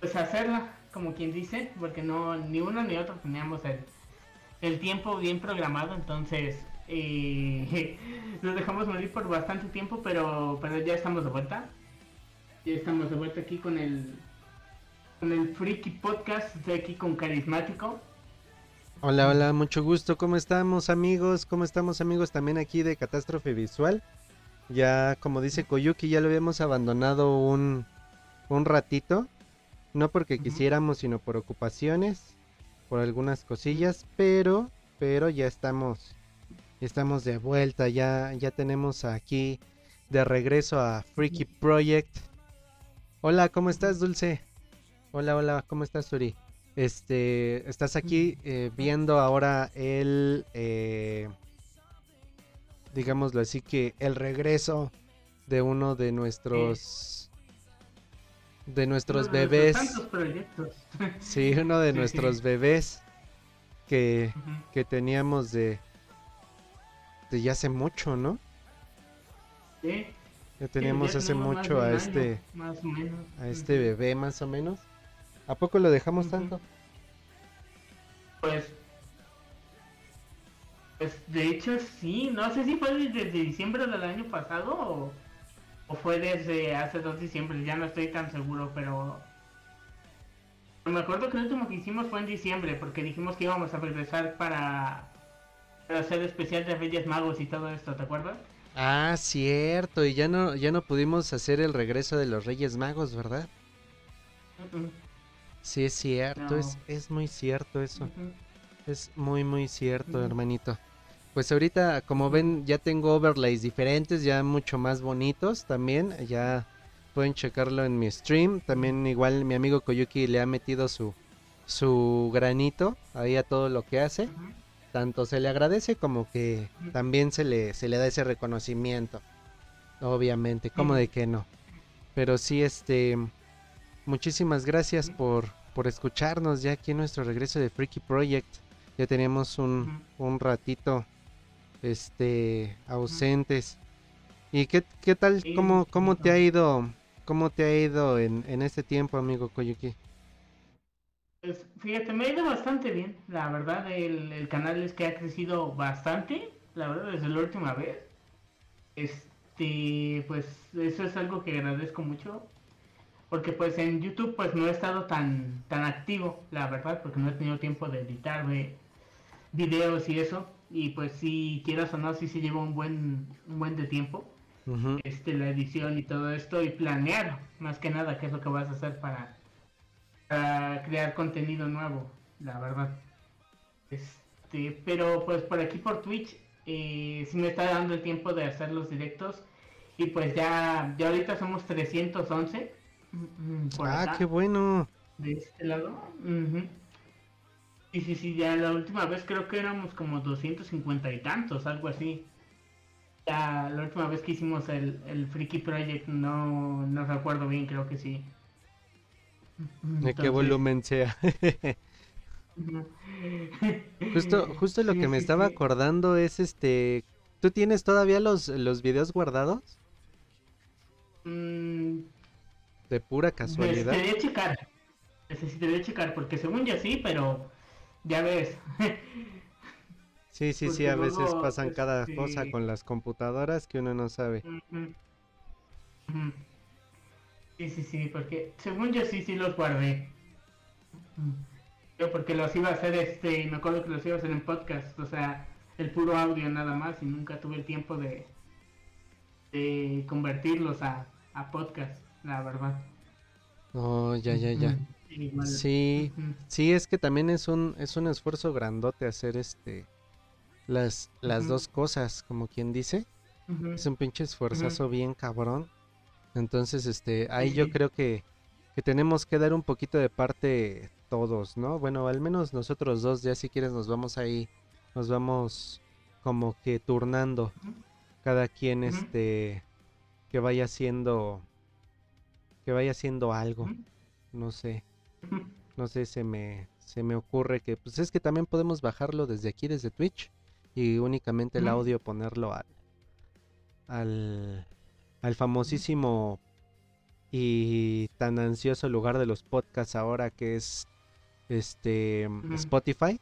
pues hacerla, como quien dice, porque no ni uno ni otro teníamos el, el tiempo bien programado, entonces eh, nos dejamos morir por bastante tiempo, pero, pero ya estamos de vuelta. Ya estamos de vuelta aquí con el con el Freaky Podcast, estoy aquí con Carismático. Hola, hola, mucho gusto. ¿Cómo estamos, amigos? ¿Cómo estamos, amigos? También aquí de Catástrofe Visual. Ya, como dice Koyuki, ya lo habíamos abandonado un, un ratito. No porque quisiéramos, sino por ocupaciones, por algunas cosillas, pero, pero ya estamos, estamos de vuelta, ya, ya tenemos aquí de regreso a Freaky Project. Hola, ¿cómo estás, Dulce? Hola, hola, ¿cómo estás, Suri? Este, estás aquí eh, viendo ahora el, eh, digámoslo así que el regreso de uno de nuestros de nuestros bebés. Sí, uno de nuestros bebés que, que teníamos de, de ya hace mucho, ¿no? Sí. Ya teníamos hace mucho a este a este bebé más o menos. ¿A poco lo dejamos tanto? Pues pues de hecho sí, no sé si fue desde diciembre del año pasado o o fue desde hace dos diciembre, ya no estoy tan seguro, pero me acuerdo que el último que hicimos fue en diciembre, porque dijimos que íbamos a regresar para, hacer especial de Reyes Magos y todo esto, ¿te acuerdas? Ah, cierto, y ya no, ya no pudimos hacer el regreso de los Reyes Magos, ¿verdad? Sí, es cierto, es, es muy cierto eso. Es muy, muy cierto, hermanito. Pues ahorita, como ven, ya tengo overlays diferentes, ya mucho más bonitos también. Ya pueden checarlo en mi stream. También igual mi amigo Koyuki le ha metido su, su granito ahí a todo lo que hace. Tanto se le agradece como que también se le, se le da ese reconocimiento. Obviamente, como de que no. Pero sí, este, muchísimas gracias por, por escucharnos ya aquí en nuestro regreso de Freaky Project. Ya tenemos un, un ratito este ausentes. ¿Y qué, qué tal? ¿Cómo, cómo te ha ido? ¿Cómo te ha ido en, en este tiempo, amigo Koyuki? Pues fíjate, me ha ido bastante bien. La verdad, el, el canal es que ha crecido bastante. La verdad, desde la última vez. Este, pues eso es algo que agradezco mucho. Porque pues en YouTube pues no he estado tan, tan activo, la verdad, porque no he tenido tiempo de editar videos y eso y pues si quieras o no, sí se lleva un buen, un buen de tiempo. este, la edición y todo esto y planear más que nada qué es lo que vas a hacer para, crear contenido nuevo, la verdad. Este, pero pues por aquí por Twitch eh, sí me está dando el tiempo de hacer los directos y pues ya, ya ahorita somos 311. Mm, ah, qué bueno. De este lado. Sí, sí, sí, ya la última vez creo que éramos como 250 y tantos, algo así. Ya la última vez que hicimos el, el Freaky Project no, no recuerdo bien, creo que sí. De qué volumen sea. justo, justo lo que me estaba acordando es este. ¿Tú tienes todavía los, los videos guardados? Mm, de pura casualidad. Necesitaría checar. Necesitaría checar, porque según yo sí, pero ya ves. Sí, sí, sí, a veces pasan cada cosa con las computadoras que uno no sabe. Sí, sí, sí, porque según yo sí, sí los guardé. Yo porque los iba a hacer, este, me acuerdo que los iba a hacer en podcast, o sea, el puro audio nada más y nunca tuve el tiempo de, de convertirlos a, a podcast, la verdad. Oh, ya, ya, ya. Sí, sí, es que también es un, es un esfuerzo grandote hacer este las, las dos cosas, como quien dice. Es un pinche esfuerzazo bien cabrón. Entonces, este, ahí yo creo que, que tenemos que dar un poquito de parte todos, ¿no? Bueno, al menos nosotros dos, ya si quieres nos vamos ahí, nos vamos como que turnando. Cada quien, este, que vaya haciendo, que vaya haciendo algo. No sé. No sé, se me, se me ocurre que, pues es que también podemos bajarlo desde aquí, desde Twitch, y únicamente el audio ponerlo al, al, al famosísimo y tan ansioso lugar de los podcasts ahora que es este Spotify.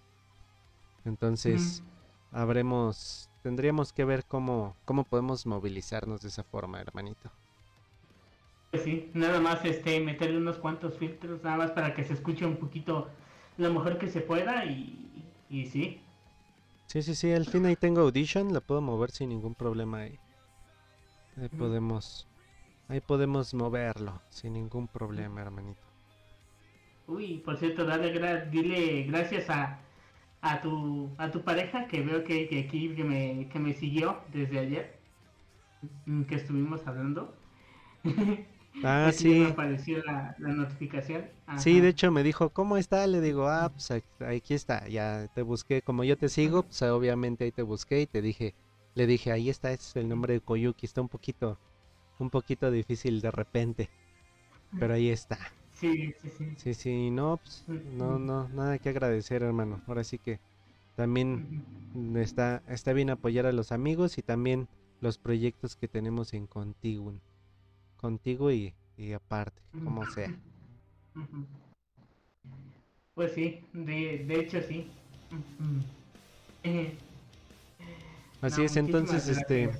Entonces, habremos tendríamos que ver cómo cómo podemos movilizarnos de esa forma, hermanito. Pues sí, nada más este meterle unos cuantos filtros nada más para que se escuche un poquito lo mejor que se pueda y, y sí. Sí, sí, sí, al fin ahí tengo Audition, la puedo mover sin ningún problema ahí. Ahí podemos ahí podemos moverlo sin ningún problema, hermanito. Uy, por cierto, dale dile gracias a, a tu a tu pareja que veo que, que aquí que me, que me siguió desde ayer que estuvimos hablando. Ah, sí. Me apareció la, notificación. Sí, de hecho me dijo, ¿cómo está? Le digo, ah, pues aquí está, ya te busqué, como yo te sigo, pues obviamente ahí te busqué y te dije, le dije, ahí está, es el nombre de Koyuki, está un poquito, un poquito difícil de repente, pero ahí está. Sí, sí, sí. Sí, sí, no, pues, no, no, nada que agradecer, hermano. Ahora sí que también está, está bien apoyar a los amigos y también los proyectos que tenemos en Contiguum contigo y, aparte, como sea. Pues sí, de, de hecho sí. Así es, entonces, este...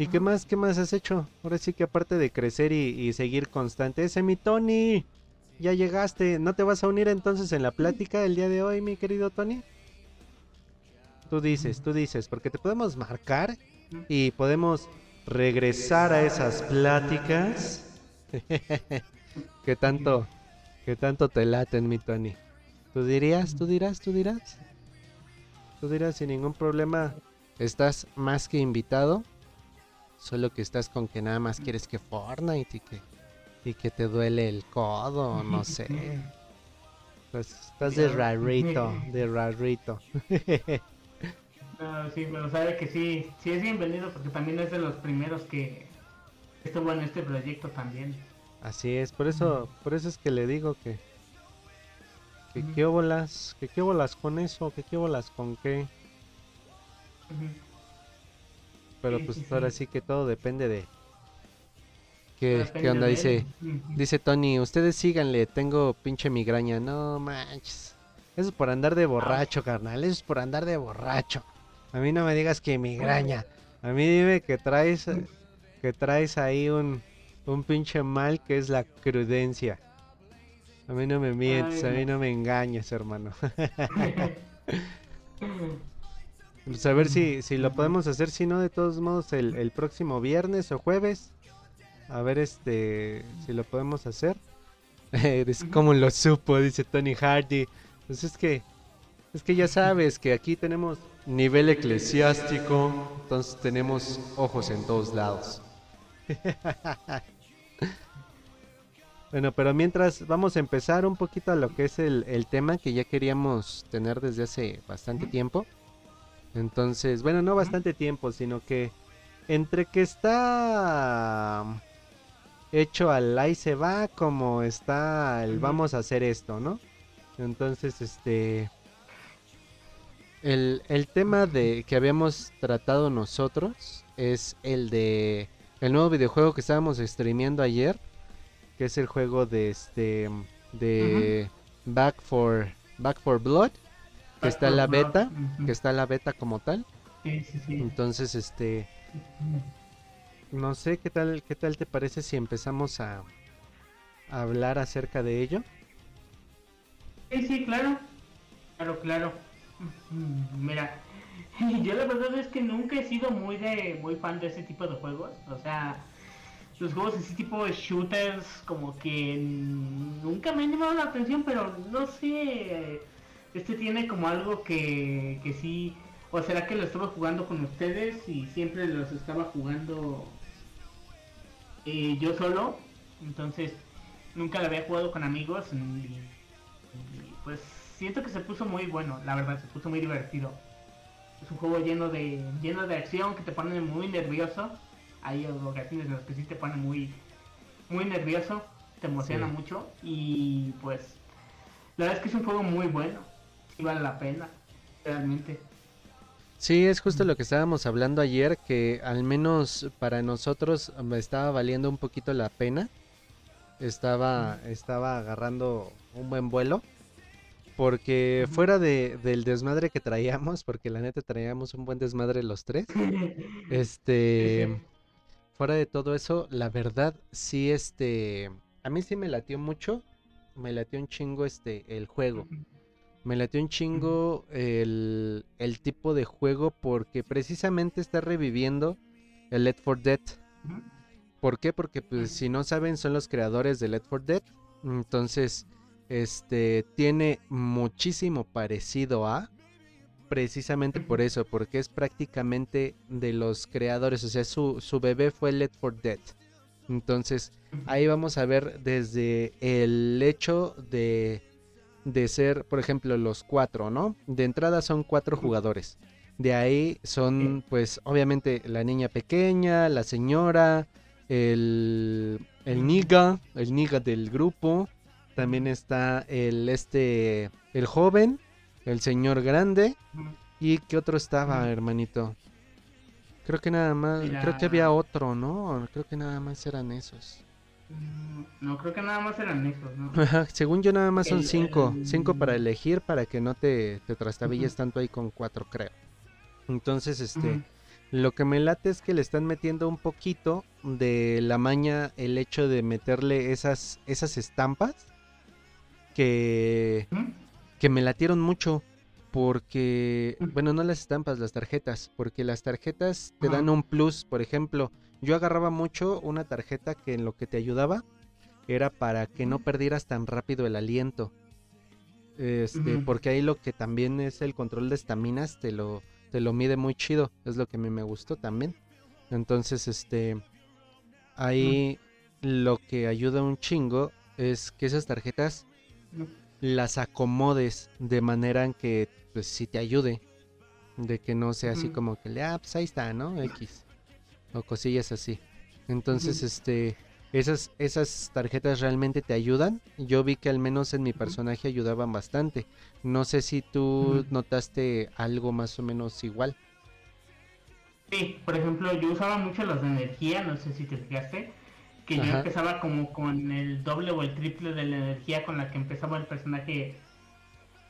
¿Y qué más, qué más has hecho? Ahora sí que aparte de crecer y, seguir constante. Ese mi Tony, ya llegaste. ¿No te vas a unir entonces en la plática el día de hoy, mi querido Tony? Tú dices, tú dices, porque te podemos marcar y podemos regresar a esas pláticas que tanto que tanto te laten, mi Tony. ¿Tú dirías? ¿Tú dirás? ¿Tú dirás? Tú dirás sin ningún problema. Estás más que invitado. Solo que estás con que nada más quieres que Fortnite y que, y que te duele el codo, no sé. estás de rarito, de rarito. sí, pero sabe que sí, sí es bienvenido porque también es de los primeros que estuvo en este proyecto también. Así es, por eso, por eso es que le digo que que qué bolas, que qué bolas con eso, que qué bolas con qué. Pero pues ahora sí que todo depende de ¿Qué, ¿qué onda? Dice, dice Tony, ustedes síganle, tengo pinche migraña. No manches. Eso es por andar de borracho, carnal. Eso es por andar de borracho. A mí no me digas que migraña. A mí dime que traes que traes ahí un, un pinche mal que es la crudencia. A mí no me mientes, a mí no me engañes, hermano. pues a ver si, si lo podemos hacer, si no, de todos modos, el, el próximo viernes o jueves. A ver este si lo podemos hacer. es como lo supo, dice Tony Hardy. Pues es que, es que ya sabes que aquí tenemos nivel eclesiástico, entonces tenemos ojos en todos lados. bueno, pero mientras vamos a empezar un poquito a lo que es el, tema que ya queríamos tener desde hace bastante tiempo. Entonces, bueno, no bastante tiempo, sino que entre que está hecho al ahí se va, como está el vamos a hacer esto, ¿no? Entonces, este el, el, tema de que habíamos tratado nosotros es el de el nuevo videojuego que estábamos streameando ayer, que es el juego de este de Back for Back for Blood, que está en la beta, que está en la beta como tal. Entonces, este no sé qué tal qué tal te parece si empezamos a, a hablar acerca de ello. Sí, sí, claro. Claro, claro. Mira, yo la verdad es que nunca he sido muy de muy fan de ese tipo de juegos. O sea, los juegos de ese tipo de shooters como que nunca me han llamado la atención, pero no sé. Este tiene como algo que, que sí. O será que lo estaba jugando con ustedes y siempre los estaba jugando eh, yo solo. Entonces nunca lo había jugado con amigos. y pues siento que se puso muy bueno, la verdad, se puso muy divertido. Es un juego lleno de lleno de acción que te pone muy nervioso. Hay ocasiones en las que sí te pone muy muy nervioso, te emociona mucho y pues la verdad es que es un juego muy bueno. Y vale la pena, realmente. Sí, es justo lo que estábamos hablando ayer, que al menos para nosotros me estaba valiendo un poquito la pena estaba, estaba agarrando un buen vuelo. Porque fuera de, del desmadre que traíamos, porque la neta traíamos un buen desmadre los tres, este, fuera de todo eso, la verdad, sí, este, a mí sí me latió mucho, me latió un chingo este, el juego. Me latió un chingo el, el tipo de juego porque precisamente está reviviendo el Let for Dead. ¿Por qué? Porque pues si no saben son los creadores de Let for Dead. Entonces, este tiene muchísimo parecido a precisamente por eso, porque es prácticamente de los creadores, o sea, su, su bebé fue Let for Dead. Entonces, ahí vamos a ver desde el hecho de, de ser, por ejemplo, los cuatro, ¿no? De entrada son cuatro jugadores. De ahí son, pues, obviamente la niña pequeña, la señora, el, el niga, el niga del grupo. También está el, este, el joven, el señor grande. ¿Y qué otro estaba, hermanito? Creo que nada más, creo que había otro, ¿no? Creo que nada más eran esos. Mm, no, creo que nada más eran esos, ¿no? según yo nada más son cinco, cinco para elegir para que no te, te trastabilles tanto ahí con cuatro, creo. Entonces, este, lo que me late es que le están metiendo un poquito de la maña el hecho de meterle esas, esas estampas que, que me latieron mucho. Porque, bueno, no las estampas, las tarjetas, porque las tarjetas te dan un plus. Por ejemplo, yo agarraba mucho una tarjeta que en lo que te ayudaba era para que no perdieras tan rápido el aliento. Este, porque ahí lo que también es el control de estaminas te lo, te lo mide muy chido. Es lo que a mí me gustó también. Entonces, este, ahí lo que ayuda un chingo es que esas tarjetas las acomodes de manera en que pues sí te ayude. De que no sea así como que, ah, pues ahí está, ¿no? X. O cosillas así. Entonces, este, esas, esas tarjetas realmente te ayudan. Yo vi que al menos en mi personaje ayudaban bastante. No sé si tú notaste algo más o menos igual. Sí, por ejemplo, yo usaba mucho las de energía, no sé si te fijaste, que yo empezaba como con el doble o el triple de la energía con la que empezaba el personaje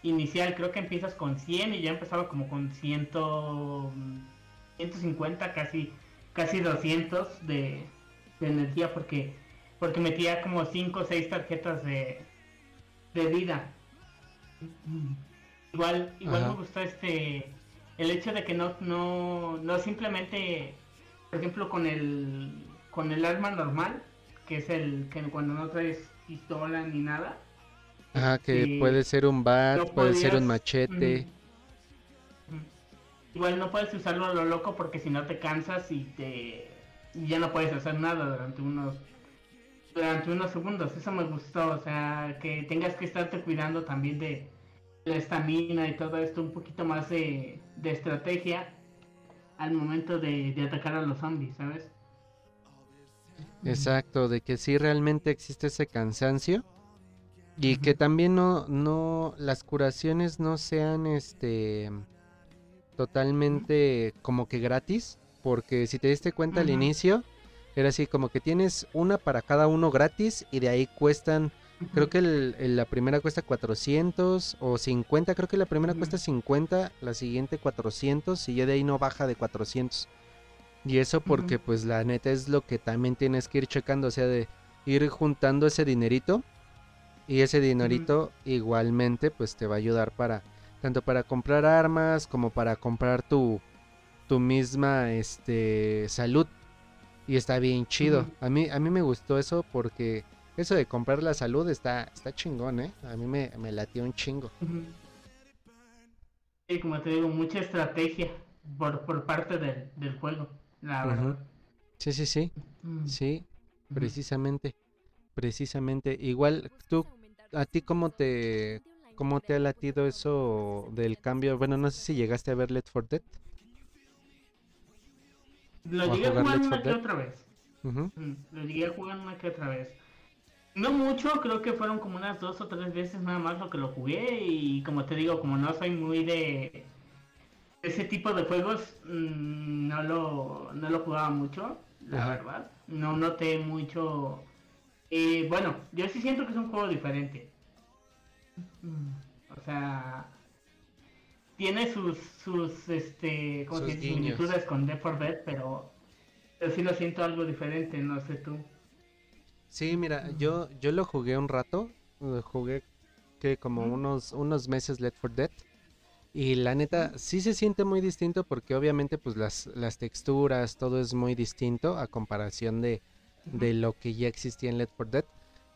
inicial. Creo que empiezas con 100 y ya empezaba como con 100, 150, casi, casi 200 de, de energía porque porque metía como 5 o 6 tarjetas de, de vida. Igual, igual me gustó este el hecho de que no, no, no simplemente, por ejemplo, con el con el arma normal, que es el que cuando no traes pistola ni nada. Ajá, que puede ser un bat, puede ser un machete. Igual no puedes usarlo a lo loco porque si no te cansas y te y ya no puedes hacer nada durante unos durante unos segundos. Eso me gustó, o sea, que tengas que estarte cuidando también de la estamina y todo esto, un poquito más de, estrategia al momento de, atacar a los zombies, ¿sabes? Exacto, de que sí realmente existe ese cansancio y que también no, no, las curaciones no sean este totalmente como que gratis, porque si te diste cuenta al inicio, era así como que tienes una para cada uno gratis y de ahí cuestan, creo que la primera cuesta 400 o 50, creo que la primera cuesta 50, la siguiente 400 y ya de ahí no baja de 400. Y eso porque pues la neta es lo que también tienes que ir checando, o sea, de ir juntando ese dinerito y ese dinerito igualmente pues te va a ayudar para tanto para comprar armas como para comprar tu tu misma este salud y está bien chido. A mí a mí me gustó eso porque eso de comprar la salud está está chingón, ¿eh? A mí me, me latió un chingo. Sí, como te digo, mucha estrategia por, por parte del juego, la verdad. Sí, sí, sí. Sí, precisamente. Precisamente. Igual tú a ti cómo te cómo te ha latido eso del cambio? Bueno, no sé si llegaste a ver Let for Dead. Lo llegué a jugar una que otra vez. Mm, lo llegué a jugar una que otra vez. No mucho, creo que fueron como unas dos o tres veces nada más lo que lo jugué y como te digo, como no soy muy de ese tipo de juegos, mm, no lo, no lo jugaba mucho, la verdad. No noté mucho Y bueno, yo sí siento que es un juego diferente. O sea, tiene sus, sus, este, como similitudes con Death 4 Dead, pero yo sí lo siento algo diferente, no sé tú. Sí, mira, yo, yo lo jugué un rato, jugué que como unos, unos meses Left 4 Dead. Y la neta, sí se siente muy distinto porque obviamente pues las, las texturas, todo es muy distinto a comparación de, de lo que ya existía en Left 4 Dead.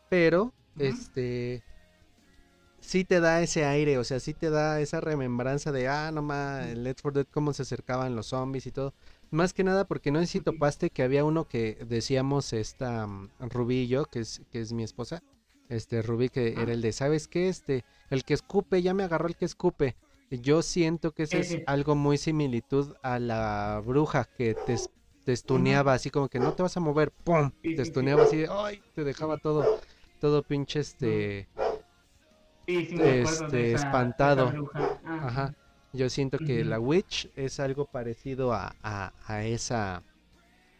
Pero, este, sí te da ese aire, o sea, sí te da esa remembranza de, ah, nomás, en Left 4 Dead cómo se acercaban los zombies y todo. Más que nada porque no sé si topaste que había uno que decíamos esta um, Rubí y yo, que es, que es mi esposa, este Rubí que era el de, ¿sabes qué? Este, el que escupe, ya me agarró el que escupe. Yo siento que ese es algo muy similitud a la bruja que te, te estuneaba así como que no te vas a mover, ¡pum! Te estuneaba así, ¡ay! Te dejaba todo, todo pinche este... este, espantado. Ajá. Yo siento que la Witch es algo parecido a, a, a esa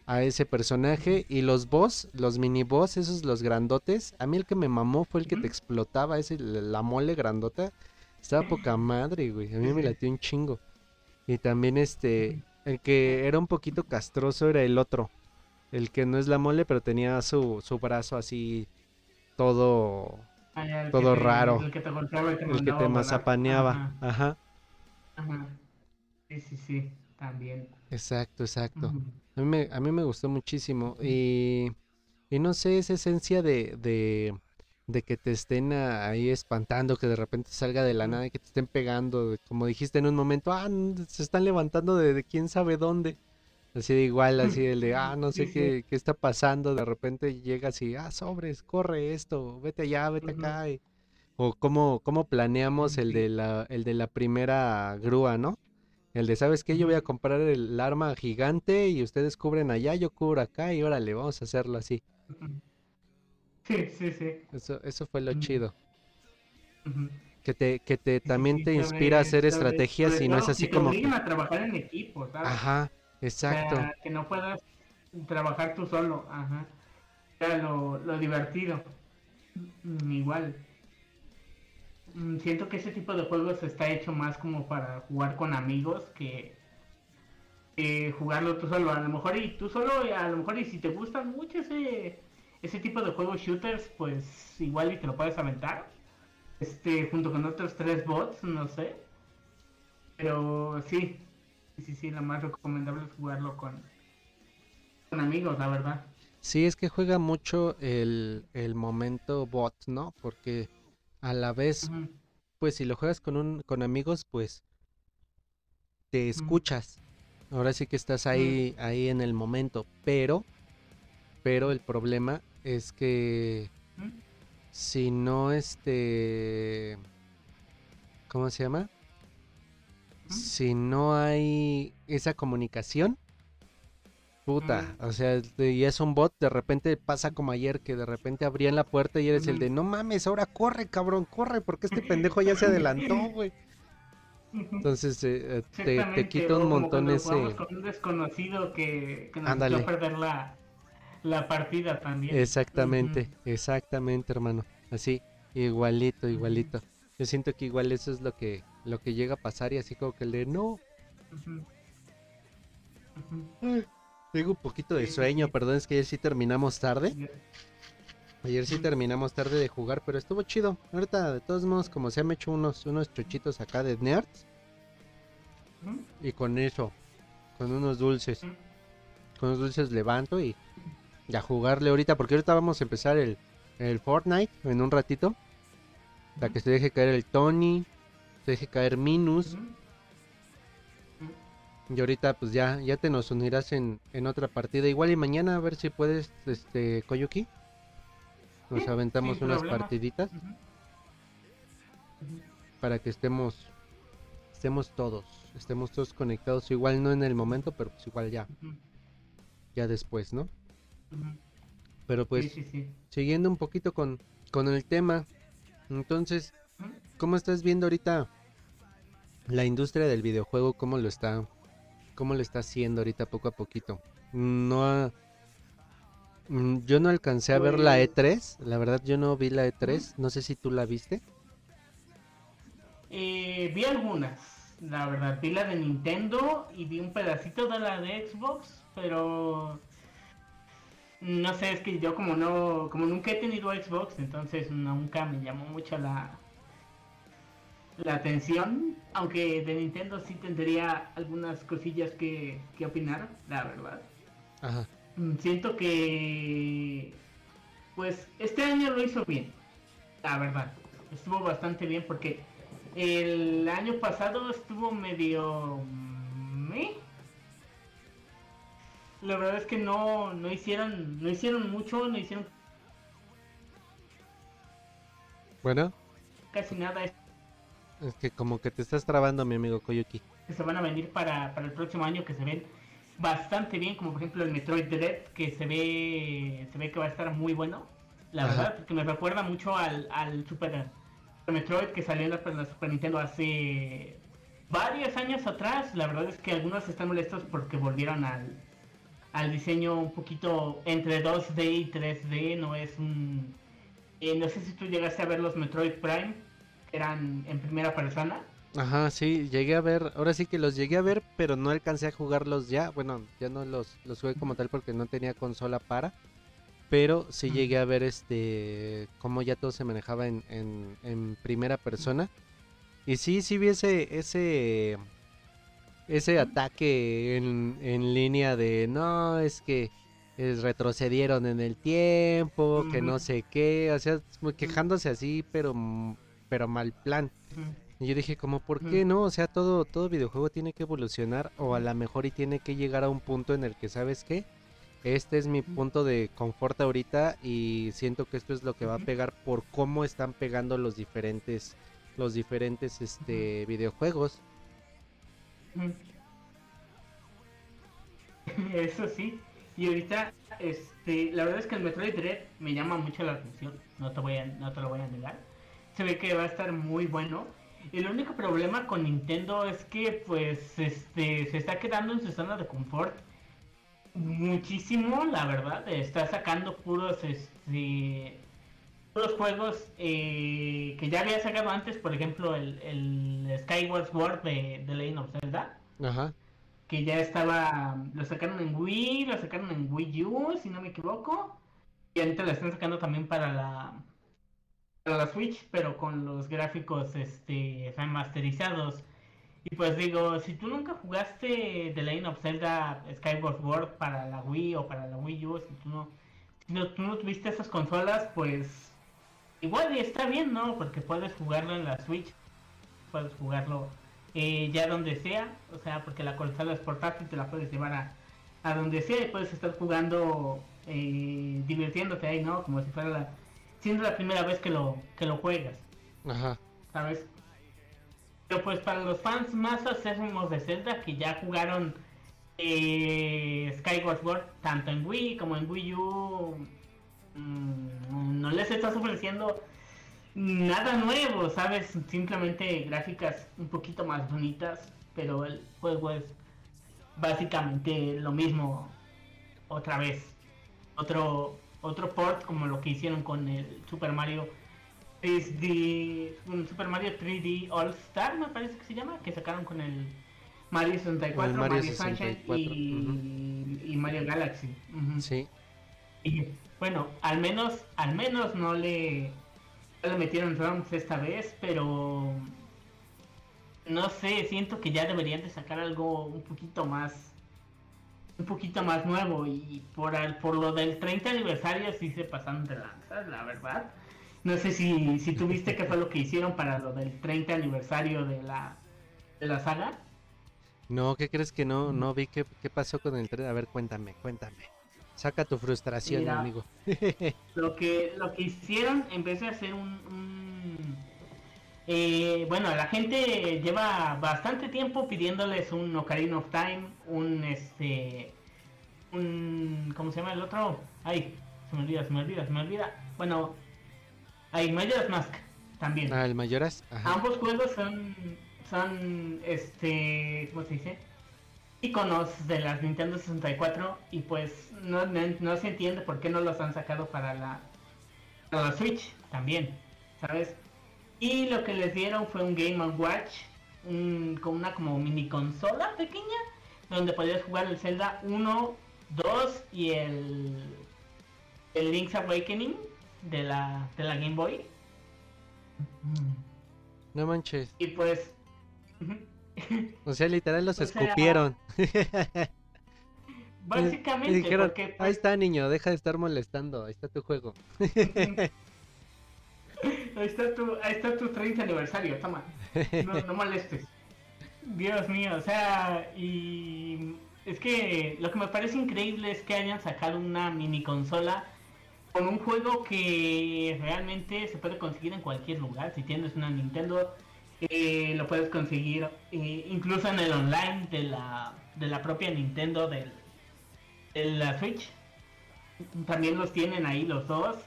a ese personaje y los boss, los mini boss, esos los grandotes, a mí el que me mamó fue el que te explotaba, ese la mole grandota, estaba poca madre, güey, a mí me latió un chingo. Y también este, el que era un poquito castroso era el otro, el que no es la mole, pero tenía su, su brazo así todo ah, todo raro. El que te el que te mazapaneaba, ajá. Ajá. Sí, sí, sí, también. Exacto, exacto. A mí me, a mí me gustó muchísimo. Y, y no sé, esa esencia de, de, de que te estén ahí espantando, que de repente salga de la nada y que te estén pegando. Como dijiste en un momento, ah, se están levantando de, quién sabe dónde. Así de igual, así el de, ah, no sé qué, qué está pasando. De repente llegas y, ah, sobres, corre esto, vete allá, vete acá. o cómo, cómo planeamos el de, la, el de la primera grúa, ¿no? El de, ¿sabes qué? Yo voy a comprar el arma gigante y ustedes cubren allá, yo cubro acá y órale, vamos a hacerlo así. Sí, sí, sí. Eso, eso fue lo chido. Que te, que te también te inspira a hacer estrategias y no es así como... Que... a trabajar en equipo, ¿sabes? Ajá, exacto. que no puedas trabajar tú solo, ajá. Era lo, lo divertido. Mm, igual. Mm, siento que ese tipo de juegos está hecho más como para jugar con amigos que jugarlo tú solo. A lo mejor y tú solo, a lo mejor y si te gusta mucho ese, ese tipo de juegos shooters, pues igual y te lo puedes aventar. Este, junto con otros tres bots, no sé. Pero sí, sí, sí, lo más recomendable es jugarlo con, con amigos, la verdad. Sí, es que juega mucho el, el momento bot, ¿no? Porque a la vez, pues si lo juegas con un con amigos, pues te escuchas. Ahora sí que estás ahí ahí en el momento, pero pero el problema es que si no este ¿cómo se llama? Si no hay esa comunicación, Puta, o sea, y es un bot, de repente pasa como ayer que de repente abrían la puerta y eres el de, no mames, ahora corre, cabrón, corre, porque este pendejo ya se adelantó, güey. Entonces eh, eh, te, te, quita un montón ese... Con un desconocido que, que nos perder la, la, partida también. Exactamente, exactamente, hermano. Así, igualito, igualito. Yo siento que igual eso es lo que, lo que llega a pasar y así como que el de, no. Tengo un poquito de sueño, perdón, es que ayer sí terminamos tarde. Ayer sí terminamos tarde de jugar, pero estuvo chido. Ahorita, de todos modos, como se han hecho unos, unos chochitos acá de nerds. Y con eso, con unos dulces. Con unos dulces levanto y, ya a jugarle ahorita, porque ahorita vamos a empezar el, el Fortnite en un ratito. Para que se deje caer el Tony, se deje caer Minus. Y ahorita pues ya, ya te nos unirás en, en otra partida. Igual y mañana a ver si puedes, este, Koyuki. Nos aventamos unas partiditas. Para que estemos, estemos todos, estemos todos conectados. Igual no en el momento, pero pues igual ya. Ya después, ¿no? Pero pues, siguiendo un poquito con, con el tema. Entonces, ¿cómo estás viendo ahorita la industria del videojuego? ¿Cómo lo está cómo lo está haciendo ahorita poco a poquito. No Mm, yo no alcancé a ver la E3, la verdad yo no vi la E3, no sé si tú la viste. Eh, vi algunas, la verdad, vi la de Nintendo y vi un pedacito de la de Xbox, pero no sé, es que yo como no, como nunca he tenido Xbox, entonces nunca me llamó mucho la la atención, aunque de Nintendo sí tendría algunas cosillas que, que opinar, la verdad. Ajá. Mm, siento que pues este año lo hizo bien, la verdad. Estuvo bastante bien porque el año pasado estuvo medio... ¿me? La verdad es que no, no hicieron, no hicieron mucho, no hicieron bueno. Casi nada. Es que como que te estás trabando, mi amigo Koyuki. Que se van a venir para, para el próximo año, que se ven bastante bien, como por ejemplo el Metroid Dread, que se ve, se ve que va a estar muy bueno. La verdad, porque me recuerda mucho al, al Super Metroid que salió en la, Super Nintendo hace varios años atrás. La verdad es que algunos están molestos porque volvieron al, al diseño un poquito entre 2D y 3D. No es un. Eh, no sé si tú llegaste a ver los Metroid Prime, que eran en primera persona. Ajá, sí, llegué a ver, ahora sí que los llegué a ver, pero no alcancé a jugarlos ya. Bueno, ya no los, los jugué como tal porque no tenía consola para. Pero sí llegué a ver este cómo ya todo se manejaba en, en, primera persona. Y sí, sí vi ese, ese, ese ataque en, en línea de no, es que retrocedieron en el tiempo, que no sé qué, o sea, quejándose así, pero, pero mal plan. Y yo dije, como, ¿por qué no? O sea, todo, todo videojuego tiene que evolucionar o a lo mejor y tiene que llegar a un punto en el que, ¿sabes qué? Este es mi punto de confort ahorita y siento que esto es lo que va a pegar por cómo están pegando los diferentes los diferentes este videojuegos. Eso sí. Y ahorita este la verdad es que el Metroid Dread me llama mucho la atención, no te voy a no te lo voy a negar. Se ve que va a estar muy bueno. El único problema con Nintendo es que pues este se está quedando en su zona de confort muchísimo, la verdad. Está sacando puros, este, puros juegos eh, que ya había sacado antes, por ejemplo, el, el Skyward Sword de, de Legend of Zelda. Ajá. Que ya estaba, lo sacaron en Wii, lo sacaron en Wii U, si no me equivoco. Y ahorita lo están sacando también para la para la Switch, pero con los gráficos este remasterizados. Y pues digo, si tú nunca jugaste The Legend of Zelda Skyward Sword para la Wii o para la Wii U, si tú no, si no, tú no tuviste esas consolas, pues igual y está bien, ¿no? Porque puedes jugarlo en la Switch, puedes jugarlo eh, ya donde sea, o sea, porque la consola es portátil, te la puedes llevar a, a donde sea y puedes estar jugando, eh, divirtiéndote ahí, ¿no? Como si fuera la, siendo la primera vez que lo, que lo juegas. Ajá. ¿Sabes? Pero pues para los fans más acérrimos de Zelda que ya jugaron eh, Skyward Sword tanto en Wii como en Wii U, no les estás ofreciendo nada nuevo, ¿sabes? Simplemente gráficas un poquito más bonitas, pero el juego es básicamente lo mismo otra vez. Otro otro port como lo que hicieron con el Super Mario 3D, Super Mario 3D All Star, me parece que se llama, que sacaron con el Mario 64, Mario, Sunshine y, Mario Galaxy. Sí. Y bueno, al menos, al menos no le, metieron ROMs esta vez, pero no sé, siento que ya deberían de sacar algo un poquito más un poquito más nuevo y por por lo del 30 aniversario sí se pasaron de lanzas, la verdad. No sé si, si tuviste qué fue lo que hicieron para lo del 30 aniversario de la, de la saga. No, ¿qué crees que no? No vi qué, qué pasó con el 30. A ver, cuéntame, cuéntame. Saca tu frustración, amigo. lo que lo que hicieron en vez de hacer un, eh, bueno, la gente lleva bastante tiempo pidiéndoles un Ocarina of Time, un este un ¿cómo se llama el otro? Ay, se me olvida, se me olvida, se me olvida. Bueno, hay Majora's Mask también. Ah, el Majora's. Ambos juegos son, son, este, ¿cómo se dice? Iconos de las Nintendo 64 y pues no, no, se entiende por qué no los han sacado para la, para la Switch también, ¿sabes? Y lo que les dieron fue un Game Watch con una como mini consola pequeña donde podías jugar el Zelda 1, 2 y el, el Link's Awakening de la, de la Game Boy. No manches. Y pues... O sea, literal los escupieron. Básicamente, dijeron, ahí pues está niño, deja de estar molestando, ahí está tu juego. ahí, está tu, ahí está tu 30 aniversario, toma. No, no molestes. Dios mío, o sea, y es que lo que me parece increíble es que hayan sacado una mini consola con un juego que realmente se puede conseguir en cualquier lugar. Si tienes una Nintendo, eh, lo puedes conseguir eh, incluso en el online de la, de la propia Nintendo del, de la Switch. También los tienen ahí los dos,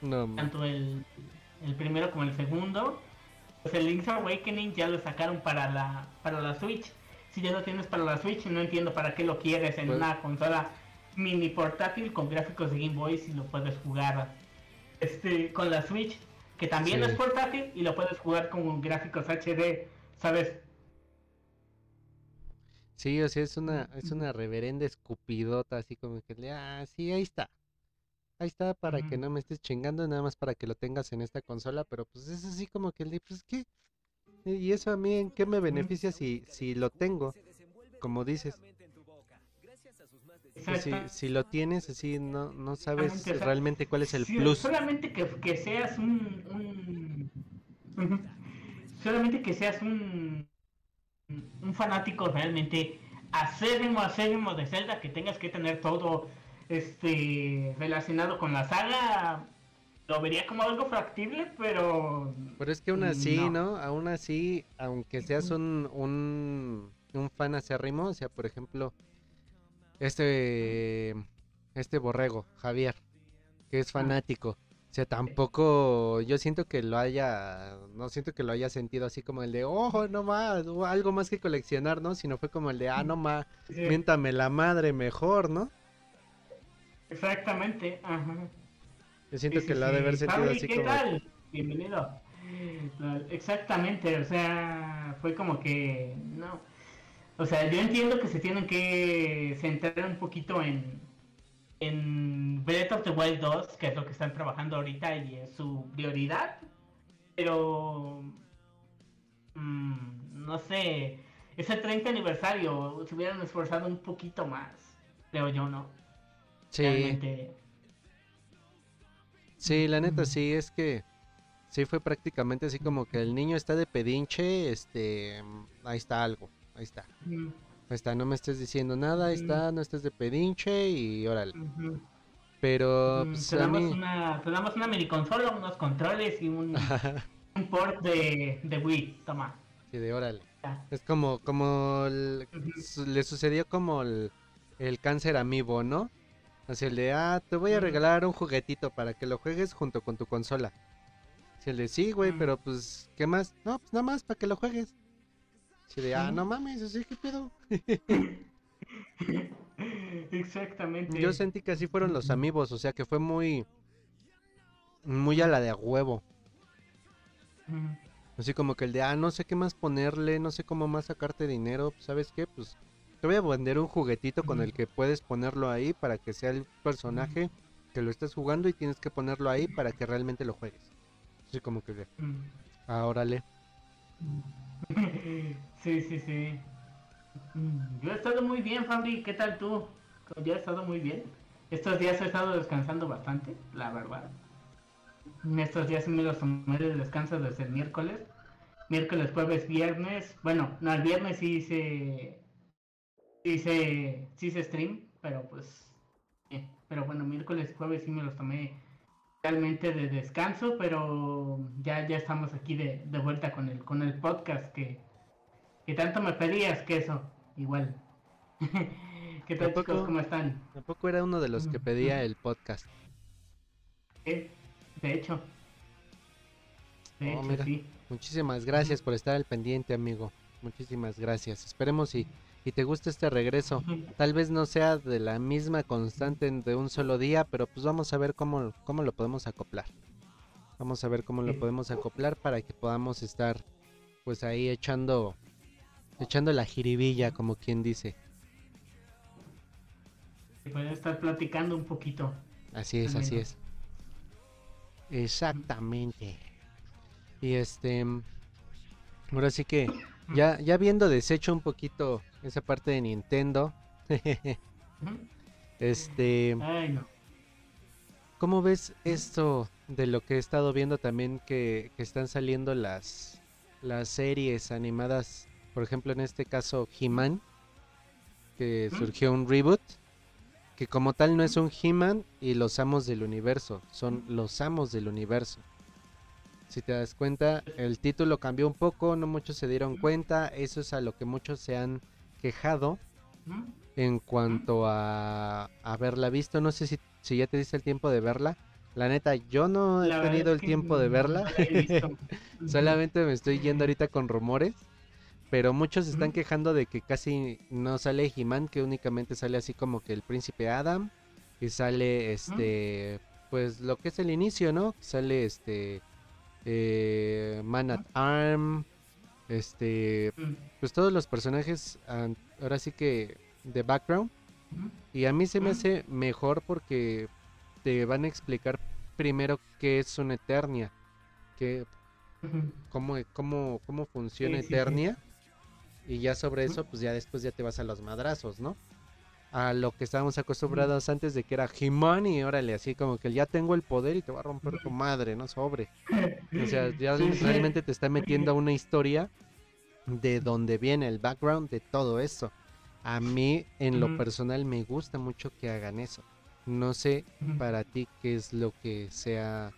tanto el, el primero como el segundo. Pues el Link's Awakening ya lo sacaron para la, para la Switch. Si ya lo tienes para la Switch, no entiendo para qué lo quieres en pues una consola mini portátil con gráficos de Game Boy si lo puedes jugar este con la Switch, que también es portátil y lo puedes jugar con gráficos HD, ¿sabes? Sí, o sea, es una, es una reverenda escupidota, así como que, ah, sí, ahí está. Ahí está para que no me estés chingando, nada más para que lo tengas en esta consola, pero pues es así como que, pues, ¿qué? ¿Y eso a mí en qué me beneficia si, si lo tengo? Como dices. Si, si, lo tienes así, no, no sabes realmente cuál es el plus. Solamente que, que seas un, Solamente que seas un... Un fanático realmente acérrimo, acérrimo de Zelda, que tengas que tener todo este relacionado con la saga, lo vería como algo factible, pero... Pero es que aún así, ¿no? Aún así, aunque seas un, un, un fan acérrimo, o sea, por ejemplo, este, este borrego, Javier, que es fanático. O sea, tampoco yo siento que lo haya, no siento que lo haya sentido así como el de, ojo, no más, algo más que coleccionar, ¿no? Sino fue como el de, ah, no más, miéntame la madre mejor, ¿no? Exactamente, ajá. Yo siento que lo ha de haber sentido así ¿qué tal? Bienvenido. Exactamente, o sea, fue como que, no, o sea, yo entiendo que se tienen que centrar un poquito en, en Breath of the Wild 2, que es lo que están trabajando ahorita y es su prioridad. Pero, mm, no sé, ese 30 aniversario se hubieran esforzado un poquito más, creo yo, ¿no? Sí. Sí, la neta sí, es que sí fue prácticamente así como que el niño está de pedinche, este, ahí está algo ahí está. Ahí está, no me estés diciendo nada, ahí está, no estés de pedinche y órale. Pero pues, te, damos una, te damos una mini consola, unos controles y un, port de, de, Wii, toma. Sí, de órale. Es como, como le sucedió como el, el cáncer amigo, ¿no? Así el de, ah, te voy a regalar un juguetito para que lo juegues junto con tu consola. Así el de, sí, güey, pero pues, ¿qué más? No, pues nada más para que lo juegues. Sí, de, ah, no mames, así que pedo. Exactamente. Yo sentí que así fueron los amigos, o sea que fue muy. Muy a la de a huevo. Así como que el de, ah, no sé qué más ponerle, no sé cómo más sacarte dinero, ¿sabes qué? Pues te voy a vender un juguetito con el que puedes ponerlo ahí para que sea el personaje que lo estés jugando y tienes que ponerlo ahí para que realmente lo juegues. Así como que, ah, órale. Sí, sí, sí. Mm, yo he estado muy bien, Fabri. ¿Qué tal tú? Yo he estado muy bien. Estos días he estado descansando bastante, la verdad. Estos días me los tomé de descanso desde el miércoles. Miércoles, jueves, viernes. Bueno, no, el viernes sí hice. Sí hice, sí hice stream, pero pues. Pero bueno, miércoles, jueves sí me los tomé realmente de descanso, pero ya, ya estamos aquí de, de vuelta con el, con el podcast que, que tanto me pedías que eso, igual. ¿Qué tal chicos? ¿Cómo están? Tampoco era uno de los que pedía el podcast. de hecho. De oh, Muchísimas gracias por estar al pendiente, amigo. Muchísimas gracias. Esperemos y, y te gusta este regreso. Tal vez no sea de la misma constante de un solo día, pero pues vamos a ver cómo, cómo lo podemos acoplar. Vamos a ver cómo lo podemos acoplar para que podamos estar pues ahí echando echando la jiribilla, como quien dice. Y pueden estar platicando un poquito. Así es, así es. Exactamente. Y este ahora sí que ya ya viendo deshecho un poquito esa parte de Nintendo. este Ay, no. ¿Cómo ves esto de lo que he estado viendo también que, están saliendo las, las series animadas? Por ejemplo, en este caso, He-Man, que surgió un reboot, que como tal no es un He-Man y los amos del universo, son los amos del universo. Si te das cuenta, el título cambió un poco, no muchos se dieron cuenta, eso es a lo que muchos se han quejado en cuanto a haberla visto. No sé si si ya te diste el tiempo de verla. La neta, yo no he tenido el tiempo de verla. Solamente me estoy yendo ahorita con rumores. Pero muchos se están quejando de que casi no sale He-Man, que únicamente sale así como que el príncipe Adam. Y sale este. Pues lo que es el inicio, ¿no? Sale este. Eh, Man at Arm. Este. Pues todos los personajes. Ahora sí que. De background y a mí se me hace mejor porque te van a explicar primero qué es una Eternia, que, cómo, cómo, cómo funciona Eternia. Y ya sobre eso, pues ya después ya te vas a los madrazos, ¿no? A lo que estábamos acostumbrados antes de que era He-Man y órale, así como que ya tengo el poder y te va a romper tu madre, ¿no? Sobre. O sea, ya realmente te está metiendo a una historia de donde viene el background de todo eso. A mí, en lo personal, me gusta mucho que hagan eso. No sé para ti qué es lo que sea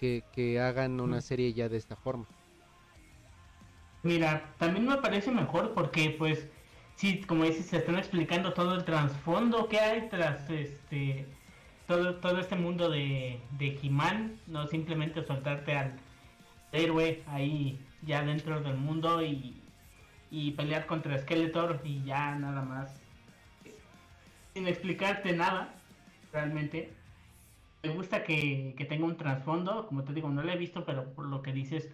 que, que hagan una serie ya de esta forma. Mira, también me parece mejor porque, pues, sí, como dices, se están explicando todo el trasfondo que hay tras este todo, todo este mundo de, de He-Man, no simplemente soltarte al héroe ahí ya dentro del mundo y, y pelear contra Skeletor y ya nada más. Sin explicarte nada, realmente. Me gusta que, tenga un trasfondo, como te digo, no lo he visto, pero por lo que dices,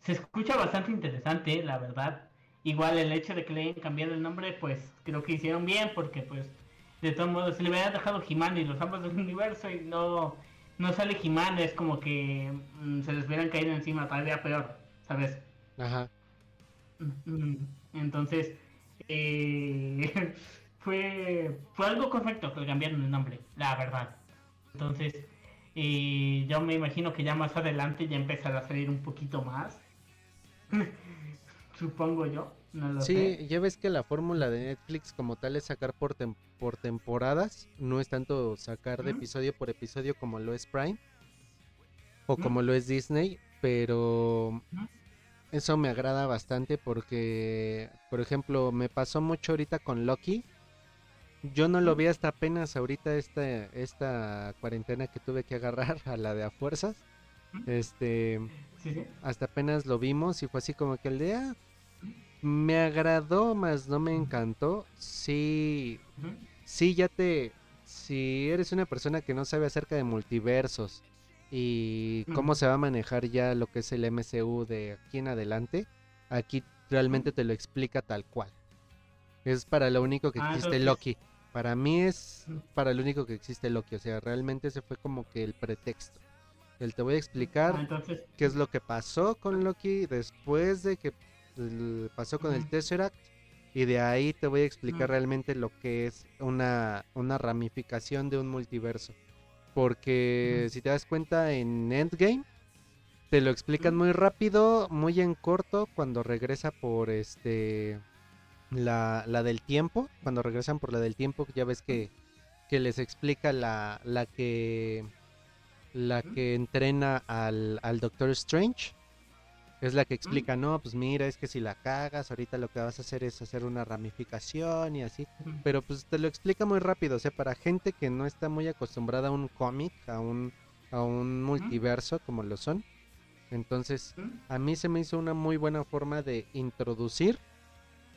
se escucha bastante interesante, la verdad. Igual el hecho de que le hayan cambiado el nombre, pues creo que hicieron bien, porque pues de todos modos, si le hubieran dejado He-Man y los ambos del universo y no, no sale He-Man, es como que mm, se les hubieran caído encima todavía peor, ¿sabes? Ajá. Entonces, eh, fue, fue algo correcto que le cambiaron el nombre, la verdad. Entonces, eh, yo me imagino que ya más adelante ya empezará a salir un poquito más. Supongo yo. No lo sí, ya ves que la fórmula de Netflix como tal es sacar por, por temporadas, no es tanto sacar de episodio por episodio como lo es Prime o como lo es Disney, pero eso me agrada bastante porque, por ejemplo, me pasó mucho ahorita con Loki. Yo no lo vi hasta apenas ahorita esta, esta cuarentena que tuve que agarrar a la de a fuerzas. Este, hasta apenas lo vimos y fue así como que el de, ah, me agradó, más no me encantó. Sí, sí, ya te, si eres una persona que no sabe acerca de multiversos, y cómo se va a manejar ya lo que es el MCU de aquí en adelante, aquí realmente te lo explica tal cual. Es para lo único que ah, existe Loki. Para mí es para lo único que existe Loki. O sea, realmente ese fue como que el pretexto. El te voy a explicar ah, qué es lo que pasó con Loki después de que pasó con el Tesseract. Y de ahí te voy a explicar realmente lo que es una, una ramificación de un multiverso. Porque si te das cuenta en Endgame, te lo explican muy rápido, muy en corto, cuando regresa por este la, la del tiempo, cuando regresan por la del tiempo, ya ves que, que les explica la, la que la que entrena al, al Doctor Strange es la que explica, no, pues mira, es que si la cagas, ahorita lo que vas a hacer es hacer una ramificación y así. Pero pues te lo explica muy rápido, o sea, para gente que no está muy acostumbrada a un cómic, a un, a un multiverso como lo son. Entonces, a mí se me hizo una muy buena forma de introducir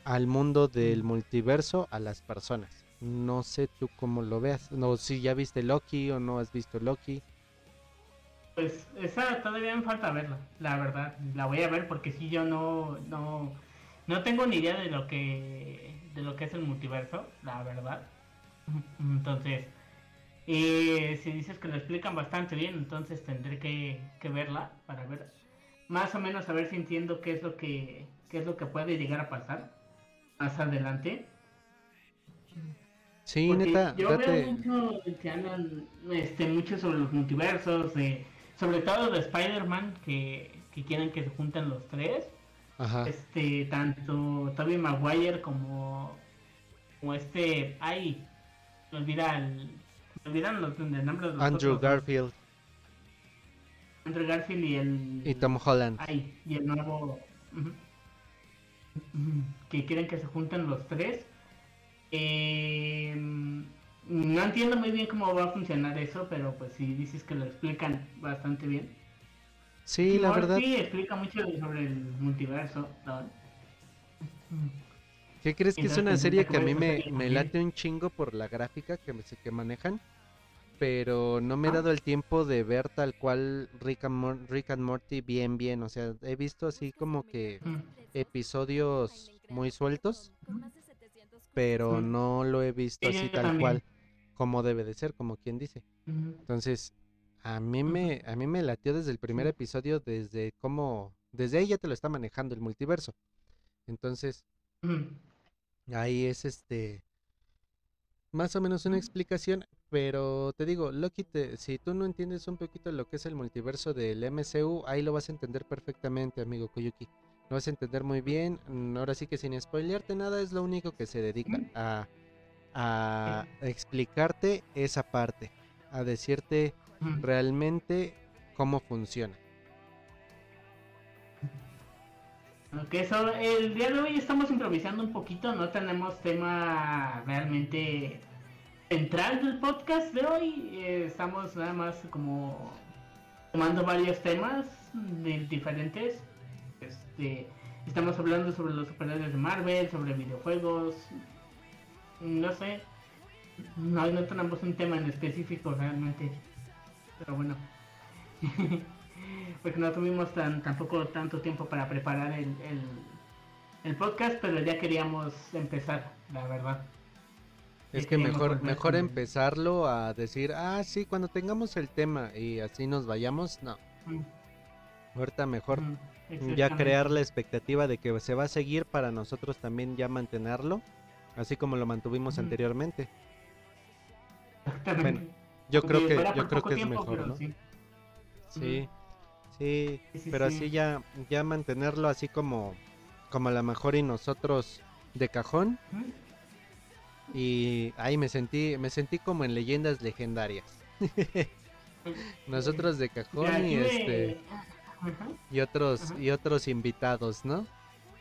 al mundo del multiverso a las personas. No sé tú cómo lo veas. No, si ya viste Loki o no has visto Loki. Pues esa todavía me falta verla, la verdad. La voy a ver porque si yo no, no, no tengo ni idea de lo que, de lo que es el multiverso, la verdad. Entonces, eh, si dices que lo explican bastante bien, entonces tendré que, que verla para ver, más o menos a ver si entiendo qué es lo que, qué es lo que puede llegar a pasar más adelante. Sí, neta, yo veo mucho que hablan este, mucho sobre los multiversos, sobre todo de Spider-Man, que, quieren que se junten los tres. Ajá. Este, tanto Tobey Maguire como, como este, ay, me olvidan, me olvidan los, nombres de los Andrew Garfield. Andrew Garfield y el... Y Tom Holland. Ay, y el nuevo... que quieren que se junten los tres eh, no entiendo muy bien cómo va a funcionar eso, pero pues si dices que lo explican bastante bien. Sí, la verdad. Sí, explica mucho sobre el multiverso. ¿Qué crees que es una serie que a mí me, me late un chingo por la gráfica que, que manejan? Pero no me he ah. dado el tiempo de ver tal cual Rick and, Rick and Morty bien, bien. O sea, he visto así como que episodios muy sueltos pero no lo he visto así tal cual como debe de ser, como quien dice. Entonces, a mí me a mí me latió desde el primer episodio desde cómo desde ahí ya te lo está manejando el multiverso. Entonces, ahí es este más o menos una explicación, pero te digo, Loki, te, si tú no entiendes un poquito lo que es el multiverso del MCU, ahí lo vas a entender perfectamente, amigo Koyuki lo vas a entender muy bien. Mm, ahora sí que sin spoilearte nada, es lo único que se dedica a, a explicarte esa parte, a decirte realmente cómo funciona. Ok, so, el día de hoy estamos improvisando un poquito, no tenemos tema realmente central del podcast de hoy, eh, estamos nada más como tomando varios temas diferentes este, estamos hablando sobre los superhéroes de Marvel, sobre videojuegos, no sé, no, no tenemos un tema en específico realmente, pero bueno, porque no tuvimos tan, tampoco tanto tiempo para preparar el, el, podcast, pero ya queríamos empezar, la verdad. Es que mejor, mejor empezarlo a decir, ah, sí, cuando tengamos el tema y así nos vayamos, no. Mm. Ahorita mejor ya crear la expectativa de que se va a seguir para nosotros también ya mantenerlo, así como lo mantuvimos anteriormente. Bueno, yo creo que yo creo que es mejor, ¿no? Sí. Sí, pero así ya ya mantenerlo así como como a lo mejor y nosotros de cajón. Y ahí me sentí me sentí como en leyendas legendarias. nosotros de cajón y este y otros y otros invitados, ¿no?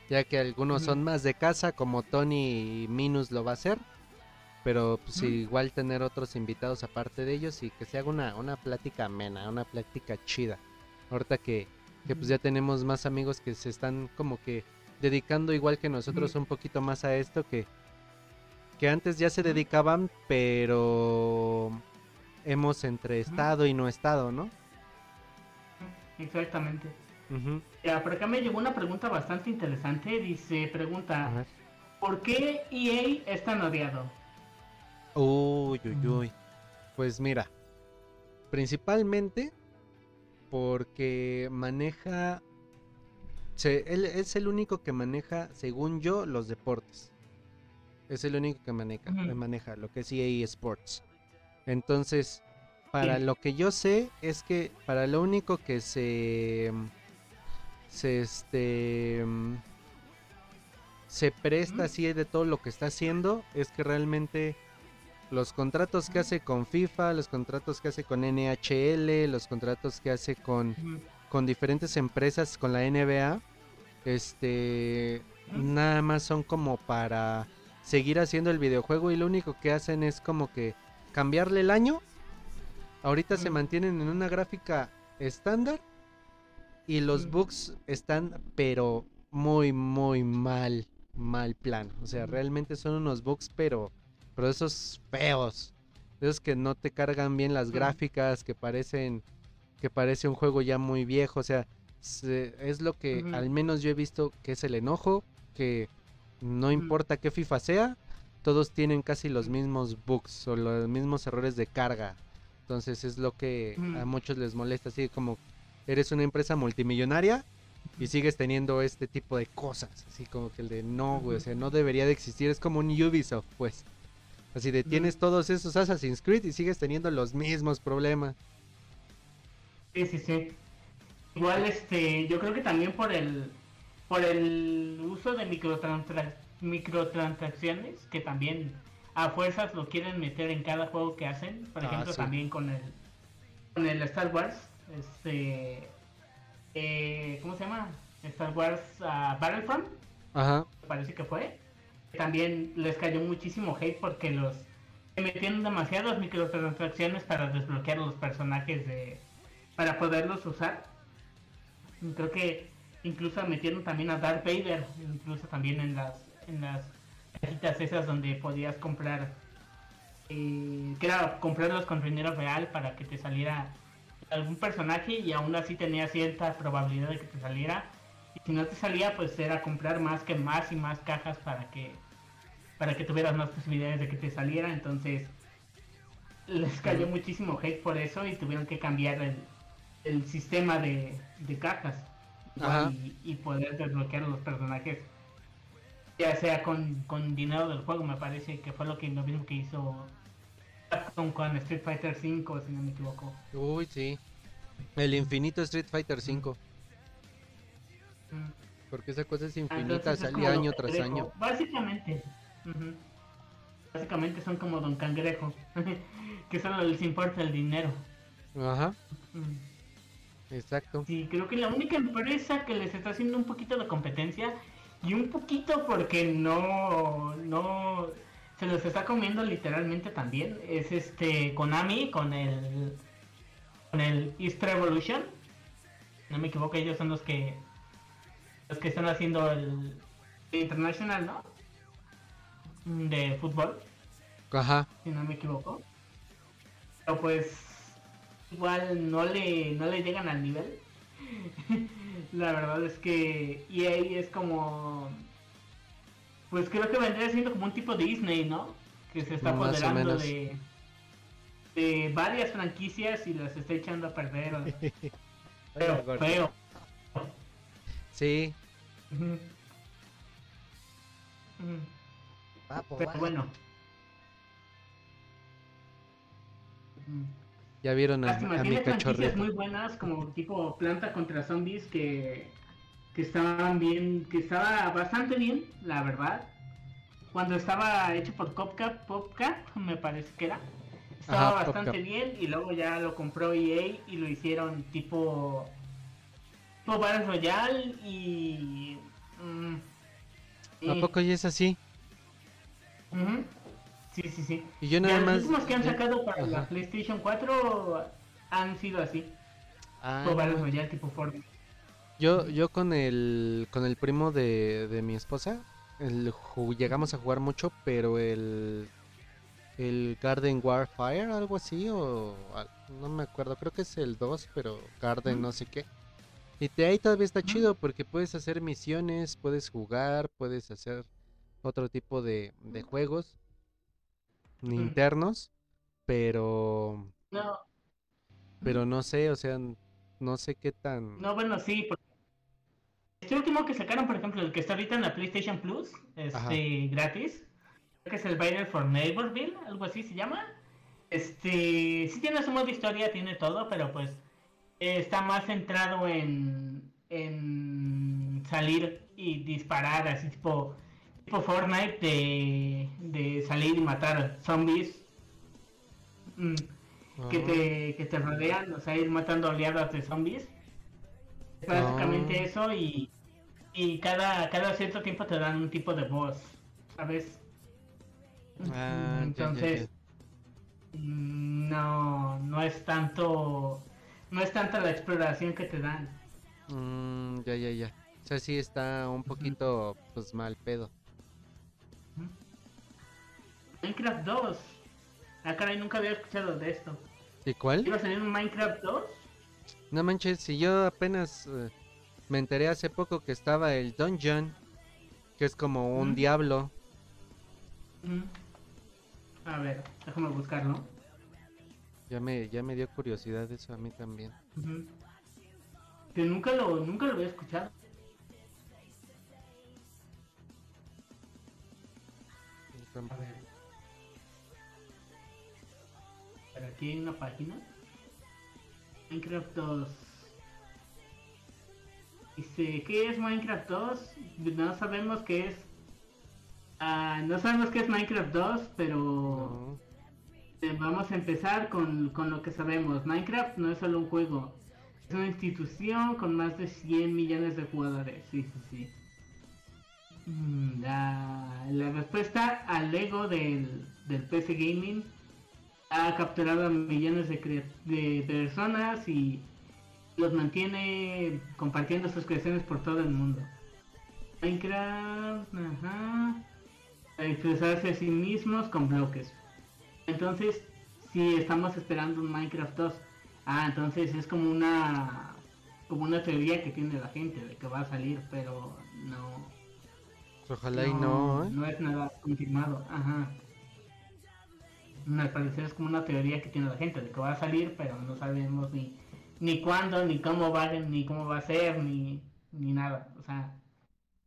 Ya que algunos son más de casa, como Tony Minus lo va a hacer, pero pues igual tener otros invitados aparte de ellos y que se haga una, una plática amena, una plática chida. Ahorita que, que pues ya tenemos más amigos que se están como que dedicando igual que nosotros un poquito más a esto que, que antes ya se dedicaban, pero hemos entre estado y no estado, ¿no? Exactamente. Ya, por acá me llegó una pregunta bastante interesante. Dice, pregunta, ¿por qué EA es tan odiado? Uy, uy, uy. Pues mira, principalmente porque maneja... él es el único que maneja, según yo, los deportes. Es el único que maneja, maneja lo que es EA Sports. Entonces, para lo que yo sé es que para lo único que se se este se presta así de todo lo que está haciendo es que realmente los contratos que hace con FIFA, los contratos que hace con NHL, los contratos que hace con, con diferentes empresas, con la NBA, este, nada más son como para seguir haciendo el videojuego y lo único que hacen es como que cambiarle el año. Ahorita se mantienen en una gráfica estándar y los bugs están pero muy muy mal. mal plan. O sea, realmente son unos bugs, pero, pero esos feos. Esos que no te cargan bien las gráficas, que parecen que parece un juego ya muy viejo. O sea, es lo que al menos yo he visto que es el enojo, que no importa qué FIFA sea, todos tienen casi los mismos bugs o los mismos errores de carga. Entonces es lo que a muchos les molesta, así como eres una empresa multimillonaria y sigues teniendo este tipo de cosas, así como que el de no, güey, o sea, no debería de existir, es como un Ubisoft, pues. Así de tienes todos esos Assassin's Creed y sigues teniendo los mismos problemas. Sí, sí, sí. Igual, este, yo creo que también por el, por el uso de microtransacciones, que también a fuerzas lo quieren meter en cada juego que hacen. Por ah, ejemplo, también con el, con el Star Wars, este, eh, ¿cómo se llama? Star Wars uh, Battlefront. Ajá. Parece que fue. También les cayó muchísimo hate porque los metieron demasiadas microtransacciones para desbloquear los personajes de para poderlos usar. Creo que incluso metieron también a Darth Vader, incluso también en las en las cajitas esas donde podías comprar eh, que era comprarlos con dinero real para que te saliera algún personaje y aún así tenía cierta probabilidad de que te saliera. Y si no te salía pues era comprar más que más y más cajas para que para que tuvieras más posibilidades de que te saliera. Entonces les cayó muchísimo hate por eso y tuvieron que cambiar el, el sistema de, cajas. Y, poder desbloquear los personajes ya sea con, dinero del juego me parece que fue lo que lo mismo que hizo con Street Fighter 5 si no me equivoco. Uy sí. El infinito Street Fighter 5 mm. porque esa cosa es infinita salía año tras año. Básicamente básicamente son como Don Cangrejo que solo les importa el dinero. Ajá. Mm. Exacto. Sí, creo que la única empresa que les está haciendo un poquito de competencia y un poquito porque no, no se los está comiendo literalmente también es este Konami con el con el East Revolution. No me equivoco, ellos son los que los que están haciendo el, International, ¿no? De fútbol. Ajá. Si no me equivoco. Pero pues igual no le, no le llegan al nivel. la verdad es que EA es como... Pues creo que vendría siendo como un tipo de Disney, ¿no? Que se está apoderando de, de varias franquicias y las está echando a perder. Feo, feo. Sí. Pero bueno. Ya vieron a, a mi cachorrito. muy buenas como tipo Planta contra Zombies que, que estaban bien, que estaba bastante bien, la verdad. Cuando estaba hecho por Popcap, Popcap me parece que era. Estaba bastante bien y luego ya lo compró EA y lo hicieron tipo tipo Battle Royale y, mm, ¿A poco ya es así? Sí, sí, sí. Y yo nada más... Los últimos que han sacado para la PlayStation 4 han sido así. Ah, ya tipo Ford. Yo, yo con el con el primo de, de mi esposa el, llegamos a jugar mucho, pero el el Garden Warfare, algo así, o no me acuerdo, creo que es el 2, pero Garden no sé qué. Y de ahí todavía está chido porque puedes hacer misiones, puedes jugar, puedes hacer otro tipo de, de juegos internos, pero... No. Pero no sé, o sea, no sé qué tan... No, bueno, sí. Este último que sacaron, por ejemplo, el que está ahorita en la PlayStation Plus, este, gratis, creo que es el Battle for Neighborville, algo así se llama. Este, sí tiene su modo de historia, tiene todo, pero pues está más centrado en, en salir y disparar, así tipo tipo Fortnite de, de salir y matar zombies mm, que, te, que te rodean, o sea, ir matando oleadas de zombies. Es básicamente ah. eso y, y cada, cada cierto tiempo te dan un tipo de voz, ¿sabes? Ah, Entonces, mm, no, no es tanto, no es tanto la exploración que te dan. Mm, ya, ya, ya. O sea, sí está un poquito, pues mal pedo. Minecraft 2. Ah, caray, nunca había escuchado de esto. ¿Y cuál? ¿Iba a salir un Minecraft 2? No manches, si yo apenas eh, me enteré hace poco que estaba el Dungeon, que es como un ¿Mm? diablo. Mm. A ver, déjame buscarlo. Ya me, ya me dio curiosidad eso a mí también. Que nunca lo, nunca lo había escuchado. A ver. Pero aquí hay una página. Minecraft 2. Dice, ¿qué es Minecraft 2? No sabemos qué es. Ah, no sabemos qué es Minecraft 2, pero No. eh, vamos a empezar con, con lo que sabemos. Minecraft no es solo un juego. Es una institución con más de 100 millones de jugadores. Sí, sí, sí. Mm, La, la respuesta al ego del, del PC Gaming ha capturado a millones de, de personas y los mantiene compartiendo sus creaciones por todo el mundo. Minecraft, ajá, para expresarse a sí mismos con bloques. Entonces, si estamos esperando un Minecraft 2, ah, entonces es como una como una teoría que tiene la gente de que va a salir, pero no Ojalá y no, ¿eh? no es nada confirmado, ajá. Al parecer es como una teoría que tiene la gente de que va a salir, pero no sabemos ni ni cuándo, ni cómo va, ni cómo va a ser, ni ni nada, o sea,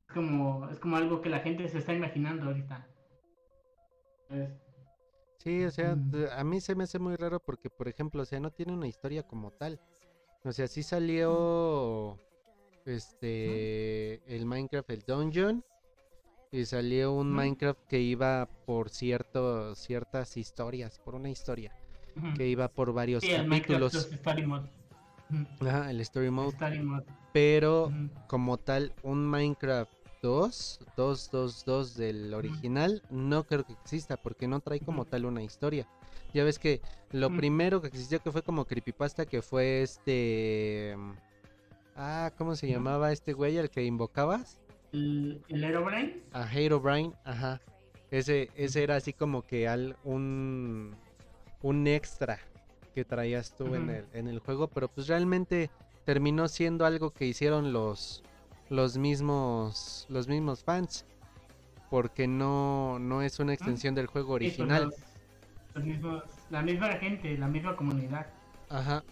es como es como algo que la gente se está imaginando ahorita. Es- Sí, o sea, Mm. de- a mí se me hace muy raro porque, por ejemplo, o sea, no tiene una historia como tal. O sea, sí salió este el Minecraft el Dungeon y salió un. Minecraft que iba por cierto ciertas historias, por una historia que iba por varios Sí, el capítulos. 2 Story Mode. Ajá, el story mode, Story Mode. pero como tal un Minecraft 2, 2, 2, 2 del original, no creo que exista porque no trae como tal una historia. Ya ves que lo primero que existió que fue como creepypasta que fue este... mm, Ah, ¿cómo se llamaba este güey al que invocabas? El, el Herobrine. A Herobrine, ajá. Ese, ese era así como que al, un, un extra que traías tú en, el, en el juego, pero pues realmente terminó siendo algo que hicieron los, los mismos los mismos fans, porque no, no es una extensión del juego Sí, pues, original. los- los mismos- la misma gente, la misma comunidad. Ajá.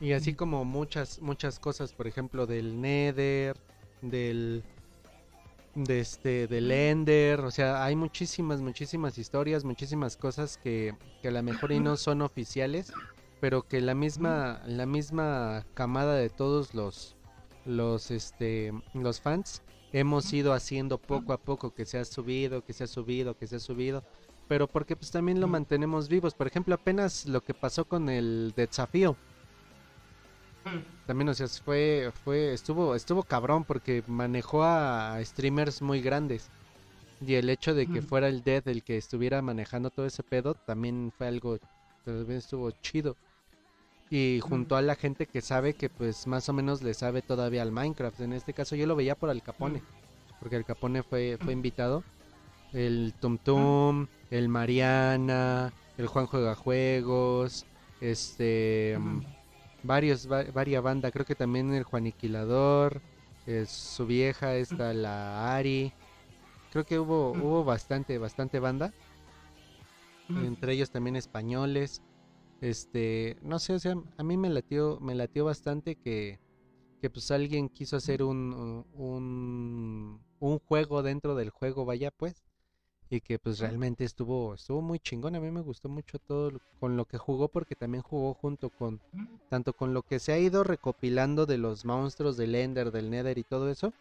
Y así como muchas, muchas cosas, por ejemplo, del Nether, del de este del Ender, o sea, hay muchísimas, muchísimas historias, muchísimas cosas que, que a lo mejor y no son oficiales, pero que la misma, la misma camada de todos los los este los fans hemos ido haciendo poco a poco que se ha subido, que se ha subido, que se ha subido, pero porque pues también lo mantenemos vivos. Por ejemplo, apenas lo que pasó con el desafío. También o sea, fue fue estuvo estuvo cabrón porque manejó a streamers muy grandes. Y el hecho de que Ujú. fuera el Dead el que estuviera manejando todo ese pedo también fue algo también estuvo chido. Y junto a la gente que sabe que pues más o menos le sabe todavía al Minecraft. En este caso yo lo veía por Al Capone, porque Al Capone fue, fue invitado. El Tum Tum, el Mariana, el Juan Juega Juegos, este mm. Varios, va- varia banda, creo que también el Juaniquilador, eh, su vieja, esta la Ari. Creo que hubo, Ujú. hubo bastante, bastante banda Ujú. entre ellos también españoles. Este, no sé, o sea, a mí me latió, me latió bastante que, que pues alguien quiso hacer un, un, un juego dentro del juego, vaya pues, y que pues realmente estuvo, estuvo muy chingón. A mí me gustó mucho todo lo- con lo que jugó porque también jugó junto con, tanto con lo que se ha ido recopilando de los monstruos del Ender, del Nether y todo eso,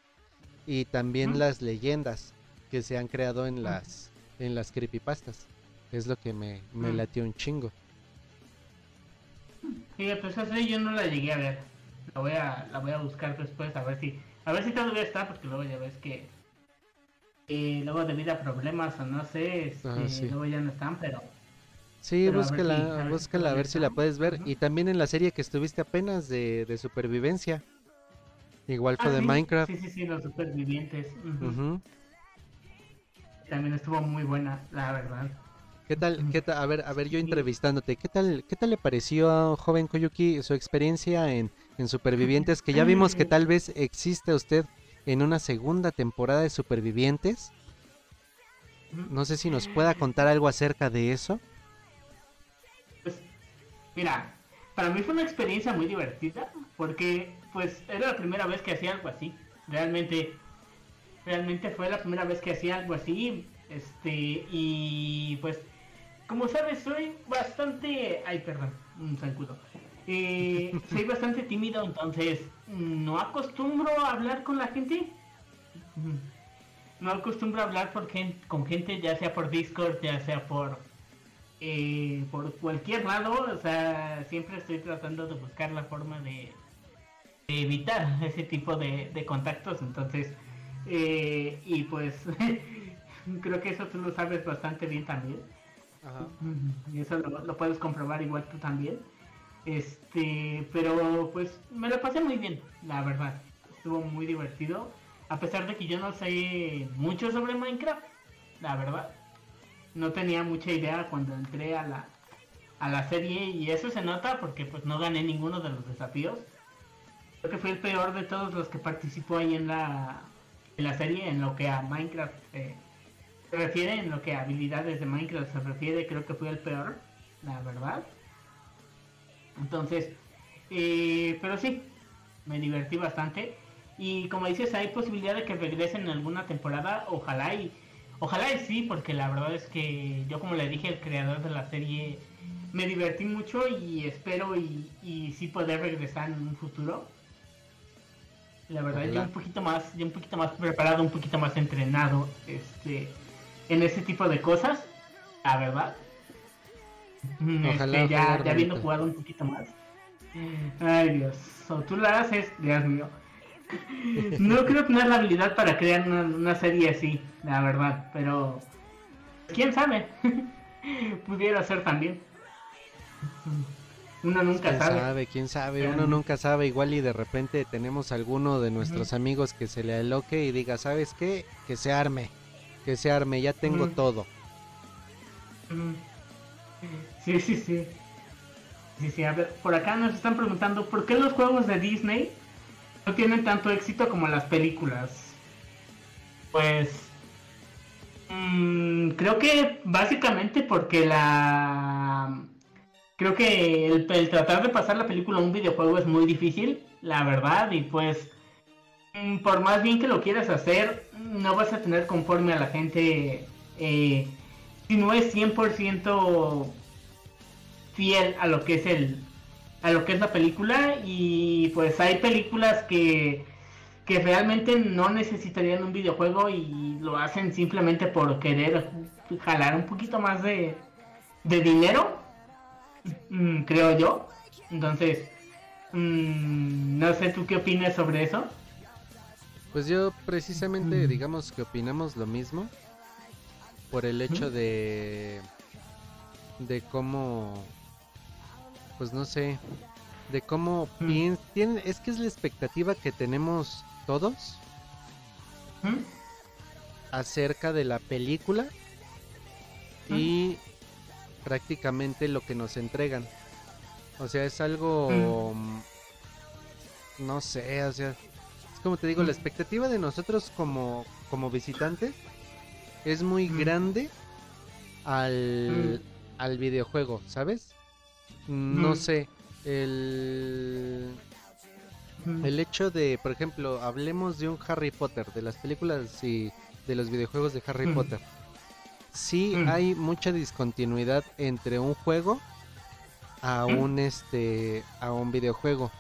y también las leyendas que se han creado en las, en las creepypastas. Es lo que me, me latió un chingo. Sí, pues esa serie yo no la llegué a ver. La voy a, la voy a buscar después a ver si, a ver si todavía está, porque luego ya ves que eh, luego debido a problemas o no sé, este, Ah, sí. luego ya no están, pero Sí, Pero búscala, a ver si búscala a ver si la puedes ver. Y también en la serie que estuviste apenas de, de supervivencia. Igual fue Ah, de sí, Minecraft. Sí, sí, sí, los supervivientes. Ujú. También estuvo muy buena, la verdad. ¿Qué tal, qué tal, a ver, a ver, yo entrevistándote, ¿qué tal, qué tal le pareció a joven Koyuki su experiencia en, en Supervivientes? Que ya vimos que tal vez existe usted en una segunda temporada de Supervivientes. No sé si nos pueda contar algo acerca de eso. Pues, mira, para mí fue una experiencia muy divertida porque, pues, era la primera vez que hacía algo así. Realmente, realmente fue la primera vez que hacía algo así. Este, y pues como sabes, soy bastante... Ay, perdón, un saludo. Eh, soy bastante tímido, entonces no acostumbro a hablar con la gente. No acostumbro a hablar por con gente, ya sea por Discord, ya sea por eh, por cualquier lado. O sea, siempre estoy tratando de buscar la forma de, evitar ese tipo de, contactos. Entonces, eh, y pues creo que eso tú lo sabes bastante bien también. Y eso lo, puedes comprobar igual tú también. Este, pero pues me lo pasé muy bien, la verdad. Estuvo muy divertido. A pesar de que yo no sé mucho sobre Minecraft, la verdad. No tenía mucha idea cuando entré a la, a la serie y eso se nota porque pues no gané ninguno de los desafíos. Creo que fue el peor de todos los que participó ahí en la, en la serie, en lo que a Minecraft eh, se refiere, en lo que a habilidades de Minecraft se refiere, creo que fue el peor, la verdad. Entonces, eh, pero sí, me divertí bastante. Y como dices, hay posibilidad de que regresen en alguna temporada, ojalá y ojalá y sí, porque la verdad es que yo como le dije al creador de la serie, me divertí mucho y espero y, y sí poder regresar en un futuro. La verdad, yo un poquito más, yo un poquito más preparado, un poquito más entrenado, este, en ese tipo de cosas, la verdad. Mm, ojalá, este, ya, ya habiendo jugado un poquito más. Ay Dios, o tú la haces, Dios mío. No creo tener la habilidad para crear una, serie así, la verdad, pero quién sabe, pudiera ser también. Uno nunca ¿Quién sabe. ¿Quién sabe? Uno nunca sabe. Igual y de repente tenemos alguno de nuestros amigos que se le aloque y diga, ¿sabes qué? Que se arme que se arme, ya tengo todo. Sí, sí, sí. Sí, sí, a ver, por acá nos están preguntando por qué los juegos de Disney no tienen tanto éxito como las películas. Pues mm, creo que básicamente porque la creo que el, tratar de pasar la película a un videojuego es muy difícil, la verdad, y pues mm, por más bien que lo quieras hacer, no vas a tener conforme a la gente eh, si no es 100% fiel a lo que es el a lo que es la película y pues hay películas que que realmente no necesitarían un videojuego y lo hacen simplemente por querer jalar un poquito más de, de dinero mm, creo yo. Entonces mm, no sé tú qué opinas sobre eso pues yo precisamente digamos que opinamos lo mismo por el hecho de de cómo pues no sé de cómo tienen es que es la expectativa que tenemos todos acerca de la película y prácticamente lo que nos entregan. O sea es algo no sé o sea como te digo, la expectativa de nosotros como, como visitantes es muy grande al, al videojuego, ¿sabes? No sé, el, el hecho de, por ejemplo, hablemos de un Harry Potter, de las películas y de los videojuegos de Harry Potter. Sí hay mucha discontinuidad entre un juego a un este a un videojuego.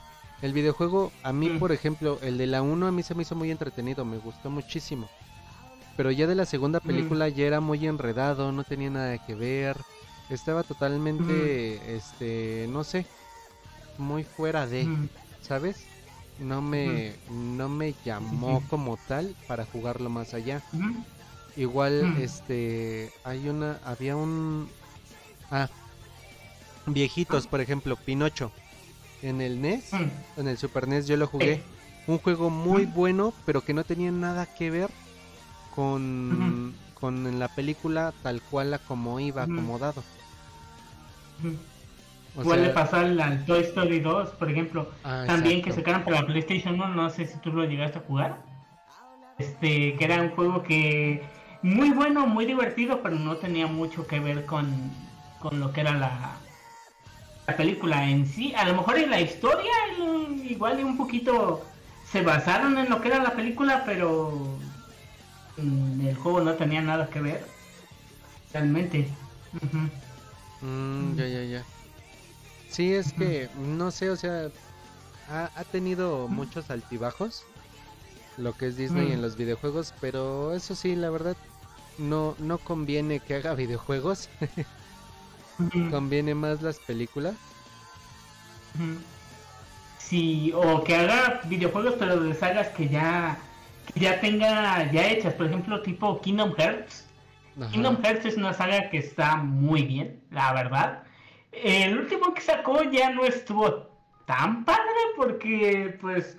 El videojuego, a mí, por ejemplo, el de la 1 a mí se me hizo muy entretenido, me gustó muchísimo. Pero ya de la segunda película ya era muy enredado, no tenía nada que ver. Estaba totalmente, mm. este, no sé, muy fuera de, ¿sabes? No me, no me llamó como tal para jugarlo más allá. Igual, este, hay una, había un, ah, viejitos, por ejemplo, Pinocho en el NES, en el Super NES yo lo jugué. Un juego muy bueno, pero que no tenía nada que ver con, con la película tal cual a como iba acomodado. Puede pasar al Toy Story 2, por ejemplo. Ah, también que sacaron para la PlayStation 1, no sé si tú lo llegaste a jugar. Este, que era un juego que muy bueno, muy divertido, pero no tenía mucho que ver con, con lo que era la, la película en sí. A lo mejor en la historia, igual y un poquito se basaron en lo que era la película, pero el juego no tenía nada que ver. Realmente. Mm, ya, ya, ya. Sí, es que, no sé, o sea, ha, ha tenido muchos altibajos lo que es Disney en los videojuegos, pero eso sí, la verdad, no, no conviene que haga videojuegos. conviene más las películas. Sí, o que haga videojuegos, pero de sagas que ya, que ya tenga ya hechas, por ejemplo, tipo Kingdom Hearts. Kingdom Hearts es una saga que está muy bien, la verdad. El último que sacó ya no estuvo tan padre porque pues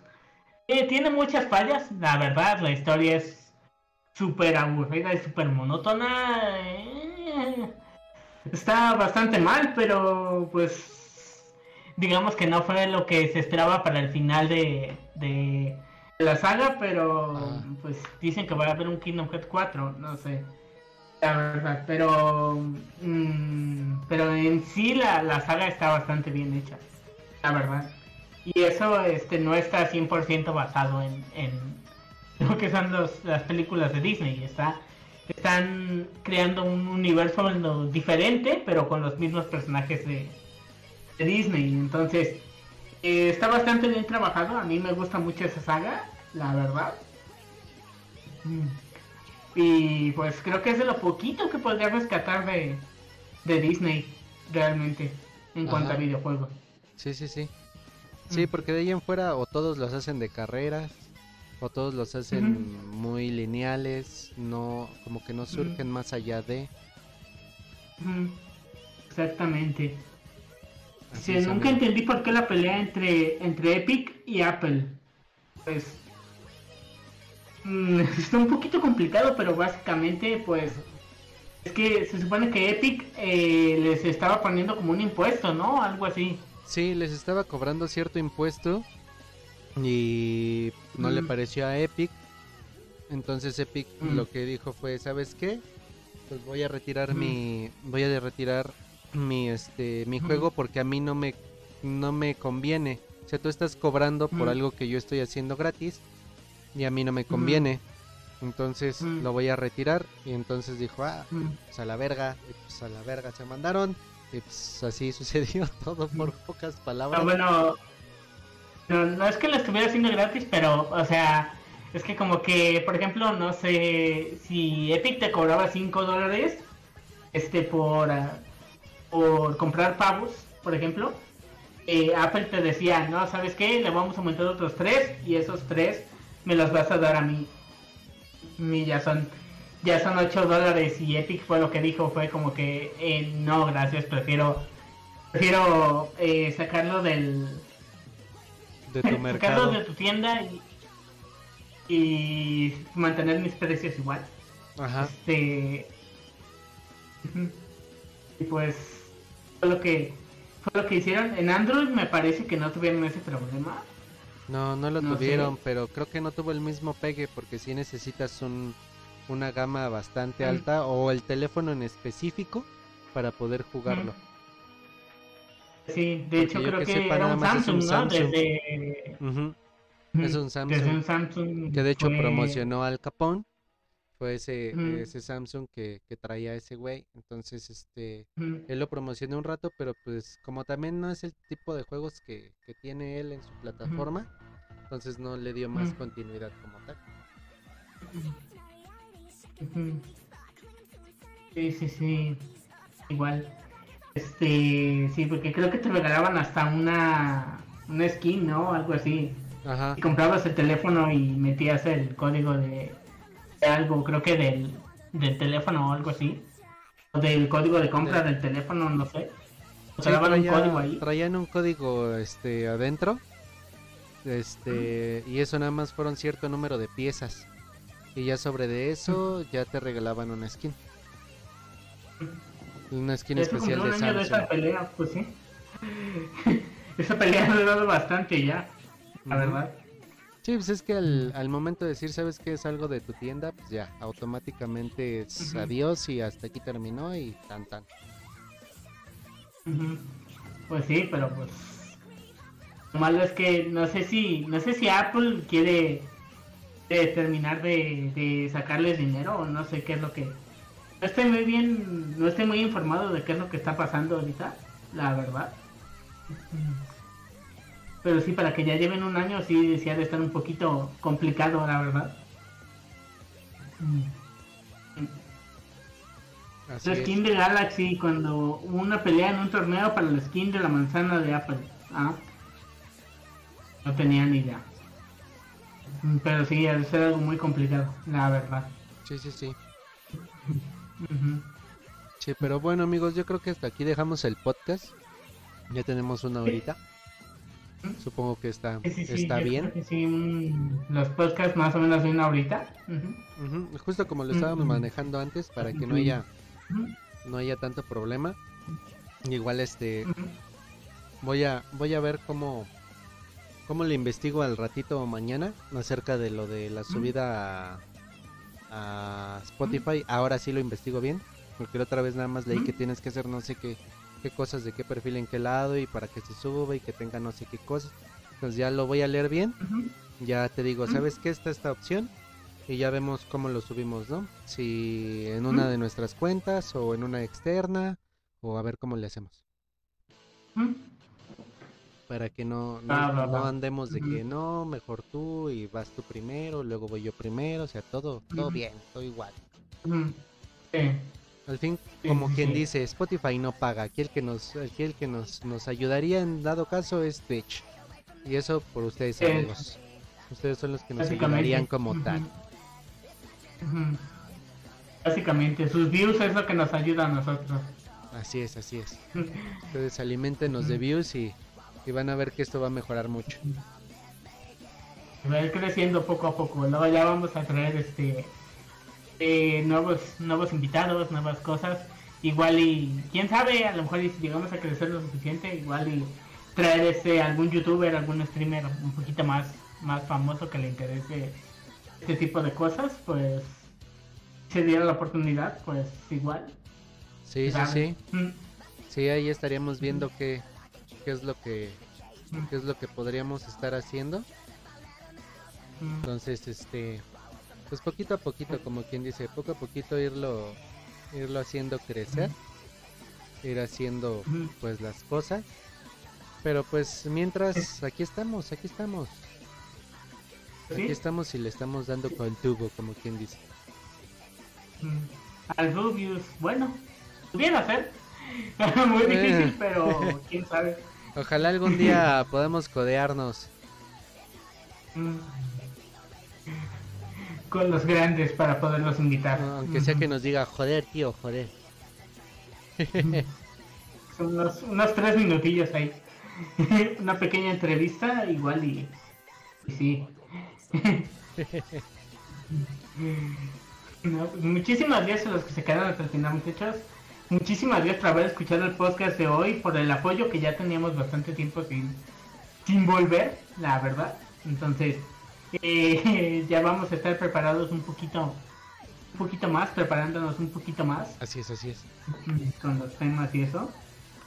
eh, tiene muchas fallas, la verdad, la historia es súper aburrida y súper monótona. Eh, está bastante mal, pero pues digamos que no fue lo que se esperaba para el final de, de la saga, pero ah. pues dicen que va a haber un Kingdom Hearts 4, no sé. La verdad, pero mm, pero en sí la, la saga está bastante bien hecha, la verdad. Y eso este no está 100% basado en, en lo que son los, las películas de Disney, está están creando un universo diferente, pero con los mismos personajes de, Disney. Entonces, eh, está bastante bien trabajado. A mí me gusta mucho esa saga, la verdad. Mm. Y pues creo que es de lo poquito que podría rescatar de, de Disney, realmente, en cuanto a videojuegos. Sí, sí, sí. Sí, mm. porque de ahí en fuera o todos los hacen de carreras, o todos los hacen muy lineales, no como que no surgen más allá de. Exactamente. Sí, nunca entendí por qué la pelea entre, entre Epic y Apple. Pues Mm, está un poquito complicado, pero básicamente, pues, es que se supone que Epic eh, les estaba poniendo como un impuesto, ¿no? Algo así. Sí, les estaba cobrando cierto impuesto y no le mm. pareció a Epic. Entonces Epic mm. lo que dijo fue, ¿sabes qué? Pues voy a retirar mi voy a retirar mi este mi juego porque a mí no me no me conviene. O sea, tú estás cobrando por algo que yo estoy haciendo gratis y a mí no me conviene. Entonces lo voy a retirar y entonces dijo, ah, pues a la verga, y pues a la verga se mandaron y pues así sucedió todo por pocas palabras. bueno, no, es que lo estuviera haciendo gratis, pero o sea, es que como que, por ejemplo, no sé, si Epic te cobraba 5 dólares este por, ah, por comprar pavos, por ejemplo, eh, Apple te decía, no, ¿sabes qué? Le vamos a aumentar otros 3 y esos 3 me los vas a dar a mí. Y ya son ya son 8 dólares y Epic fue lo que dijo, fue como que eh, no, gracias, prefiero prefiero eh, sacarlo del de tu mercado. Sacarlo de tu tienda y, y mantener mis precios igual. Ajá. Este y pues fue lo que fue lo que hicieron en Android me parece que no tuvieron ese problema no, no lo tuvieron, pero creo que no tuvo el mismo pegue porque si necesitas un, una gama bastante alta o el teléfono en específico para poder jugarlo. Sí, de hecho creo que, era un Samsung, ¿no? Desde... Es un Samsung, que de hecho promocionó al Capón fue ese, ese Samsung que, que, traía ese güey. Entonces, este, él lo promocionó un rato, pero pues como también no es el tipo de juegos que, que tiene él en su plataforma, entonces no le dio más continuidad como tal. Sí, sí, sí. Igual. Este, sí, porque creo que te regalaban hasta una, una skin, ¿no? Algo así. Ajá. Y comprabas el teléfono y metías el código de, algo, creo que del, del teléfono o algo así. O del código de compra del teléfono, no sé. O sea, un código ahí. Traían un código este adentro. Este, y eso nada más fueron cierto número de piezas. Y ya sobre de eso ya te regalaban una skin. Una skin especial de Samsung. De esa pelea, pues sí. esa pelea ha durado bastante ya, la verdad. Sí, pues es que al, momento de decir, ¿sabes que es algo de tu tienda? Pues ya, automáticamente es adiós y hasta aquí terminó y tan tan. Pues sí, pero pues lo malo es que no sé si no sé si Apple quiere terminar de, de sacarles dinero o no sé qué es lo que no estoy muy bien no estoy muy informado de qué es lo que está pasando ahorita la verdad pero sí para que ya lleven un año sí decía de estar un poquito complicado la verdad la skin de Galaxy cuando una pelea en un torneo para la skin de la manzana de Apple. Ah. No tenía ni idea. Pero sí, es algo muy complicado, la verdad. Sí, sí, sí. Sí, pero bueno amigos, yo creo que hasta aquí dejamos el podcast. Ya tenemos una horita. Supongo que está, está bien. Sí, los podcasts más o menos de una horita. Justo como lo estábamos manejando antes, para que no haya no haya tanto problema. Igual este voy a voy a ver cómo cómo le investigo al ratito mañana acerca de lo de la subida a, Spotify. Ahora sí lo investigo bien, porque la otra vez nada más leí que tienes que hacer no sé qué qué cosas de qué perfil en qué lado y para que se suba y que tenga no sé qué cosas. Entonces ya lo voy a leer bien. Ya te digo, ¿sabes qué está esta opción? y ya vemos cómo lo subimos, ¿no? Si en una de nuestras cuentas o en una externa o a ver cómo le hacemos. Para que no, no, andemos de que no, mejor tú y vas tú primero, luego voy yo primero, o sea, todo, todo bien, todo igual. Al fin, como quien dice, Spotify no paga, aquí el que nos, aquí el que nos, nos ayudaría en dado caso es Twitch. Y eso por ustedes amigos. Ustedes son los que nos ayudarían como tal. Básicamente, sus views es lo que nos ayuda a nosotros. Así es, así es. Entonces alimentenos de views y, van a ver que esto va a mejorar mucho. Va a ir creciendo poco a poco. Luego ya vamos a traer este eh, nuevos nuevos invitados, nuevas cosas. Igual y quién sabe, a lo mejor si llegamos a crecer lo suficiente, igual y traer este algún youtuber, algún streamer un poquito más más famoso que le interese este tipo de cosas, pues se diera la oportunidad, pues igual. Sí, sí, sí. Mm. Sí, ahí estaríamos viendo qué, qué es lo que mm. qué es lo que podríamos estar haciendo. Mm. Entonces, este pues poquito a poquito, como quien dice, poco a poquito irlo irlo haciendo crecer, ir haciendo pues las cosas. Pero pues mientras aquí estamos, aquí estamos. Aquí estamos y le estamos dando con el tubo, como quien dice. Al Rubius, bueno, pudiera ser. Muy difícil, eh. pero quién sabe. Ojalá algún día podamos codearnos. Con los grandes para poderlos invitar. aunque sea que nos diga, joder, tío, joder. Son unos, unos tres minutillos ahí. Una pequeña entrevista, igual y, y sí. muchísimas gracias a los que se quedaron hasta el final, muchachos. Muchísimas gracias por haber escuchado el podcast de hoy, por el apoyo que ya teníamos bastante tiempo sin, sin volver, la verdad. Entonces, eh, ya vamos a estar preparados un poquito, un poquito más, preparándonos un poquito más. Así es, así es. Con los temas y eso.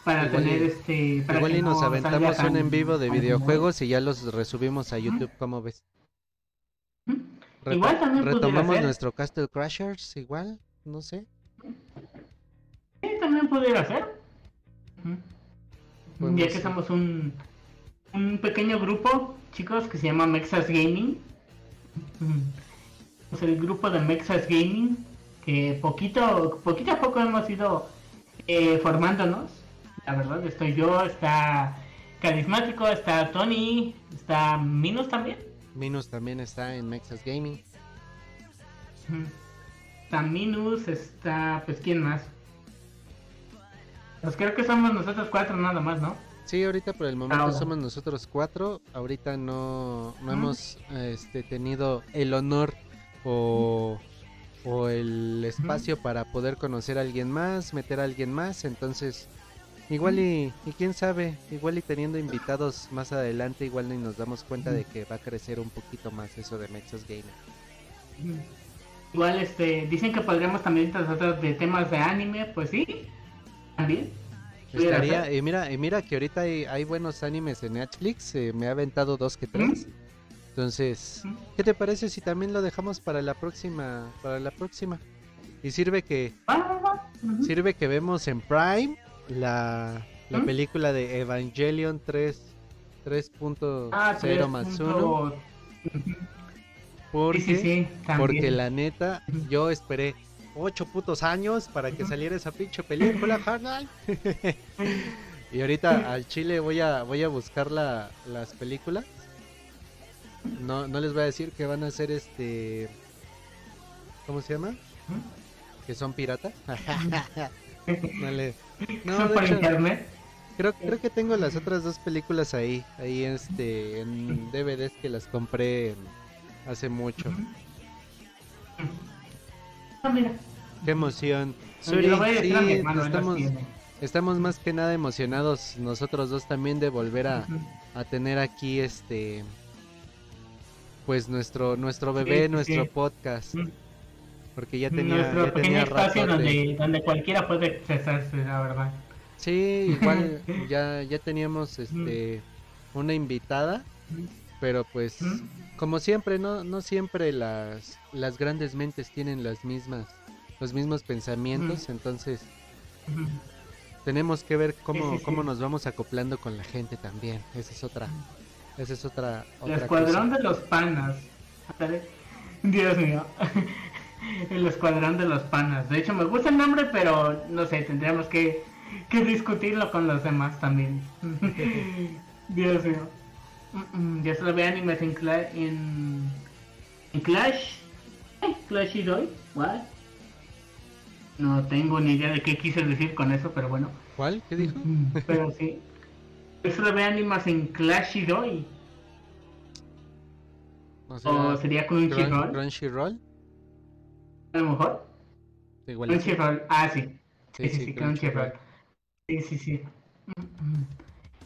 Para tener este. Para igual y nos aventamos un en vivo de videojuegos y ya los resubimos a YouTube, ¿cómo ves? igual también retomamos nuestro Castle Crashers, igual, no sé. Sí, también pudiera ser. Ya que somos un, un pequeño grupo, chicos, que se llama Mexas Gaming. Es el grupo de Mexas Gaming, que poquito, poquito a poco hemos ido eh, formándonos. La verdad, estoy yo, está Carismático, está Tony, está Minus también. Minus también está en Mexas Gaming. Está Minus, está, pues, ¿quién más? Pues creo que somos nosotros cuatro nada más, ¿no? Sí, ahorita por el momento somos nosotros cuatro. Ahorita no, no hemos este, tenido el honor o, o el espacio para poder conocer a alguien más, meter a alguien más, entonces igual y, y quién sabe, igual y teniendo invitados más adelante, igual ni nos damos cuenta de que va a crecer un poquito más eso de Mexos Gamer. Igual este, dicen que podríamos también tratar de temas de anime, pues sí, también. Estaría, y mira, y mira que ahorita hay, hay buenos animes en Netflix, eh, me ha aventado dos que tres. Entonces, ¿qué te parece si también lo dejamos para la próxima, para la próxima? Y sirve que sirve que vemos en Prime la, la película de Evangelion 3 3.0 ah, más 1. Porque, porque la neta, yo esperé ocho putos años para que saliera esa pinche película, carnal. y ahorita al Chile voy a voy a buscar la, las películas no, no les voy a decir que van a ser este. ¿Cómo se llama? Que son piratas. no, le... no Creo, creo que tengo las otras dos películas ahí, ahí este, en DVDs que las compré hace mucho. Ah, Qué emoción. Suri, sí, estamos, estamos más que nada emocionados nosotros dos también de volver a, a tener aquí este pues nuestro nuestro bebé, nuestro podcast. Porque ya tenía, ya tenía espacio donde, donde cualquiera puede expresarse, la verdad. Sí, igual ya, ya teníamos este una invitada, pero pues como siempre, no, no siempre las, las grandes mentes tienen las mismas, los mismos pensamientos, entonces tenemos que ver cómo, cómo nos vamos acoplando con la gente también. Esa es otra, esa es otra. el escuadrón de los panas. Dios mío. el escuadrón de los panas. De hecho, me gusta el nombre, pero no sé, tendríamos que, que discutirlo con los demás también. Dios mío. Ya se lo ve animes en, en, en Clash. Clash y Doy. ¿What? No tengo ni idea de qué quise decir con eso, pero bueno. ¿Cuál? ¿Qué dijo? Pero sí. Eso lo ve animas en Clash y Doy. O, sería Crunchyroll. Crunchyroll. A lo mejor. Crunchyroll. Ah, sí. Sí, sí, sí, Crunchyroll. Sí, sí, sí.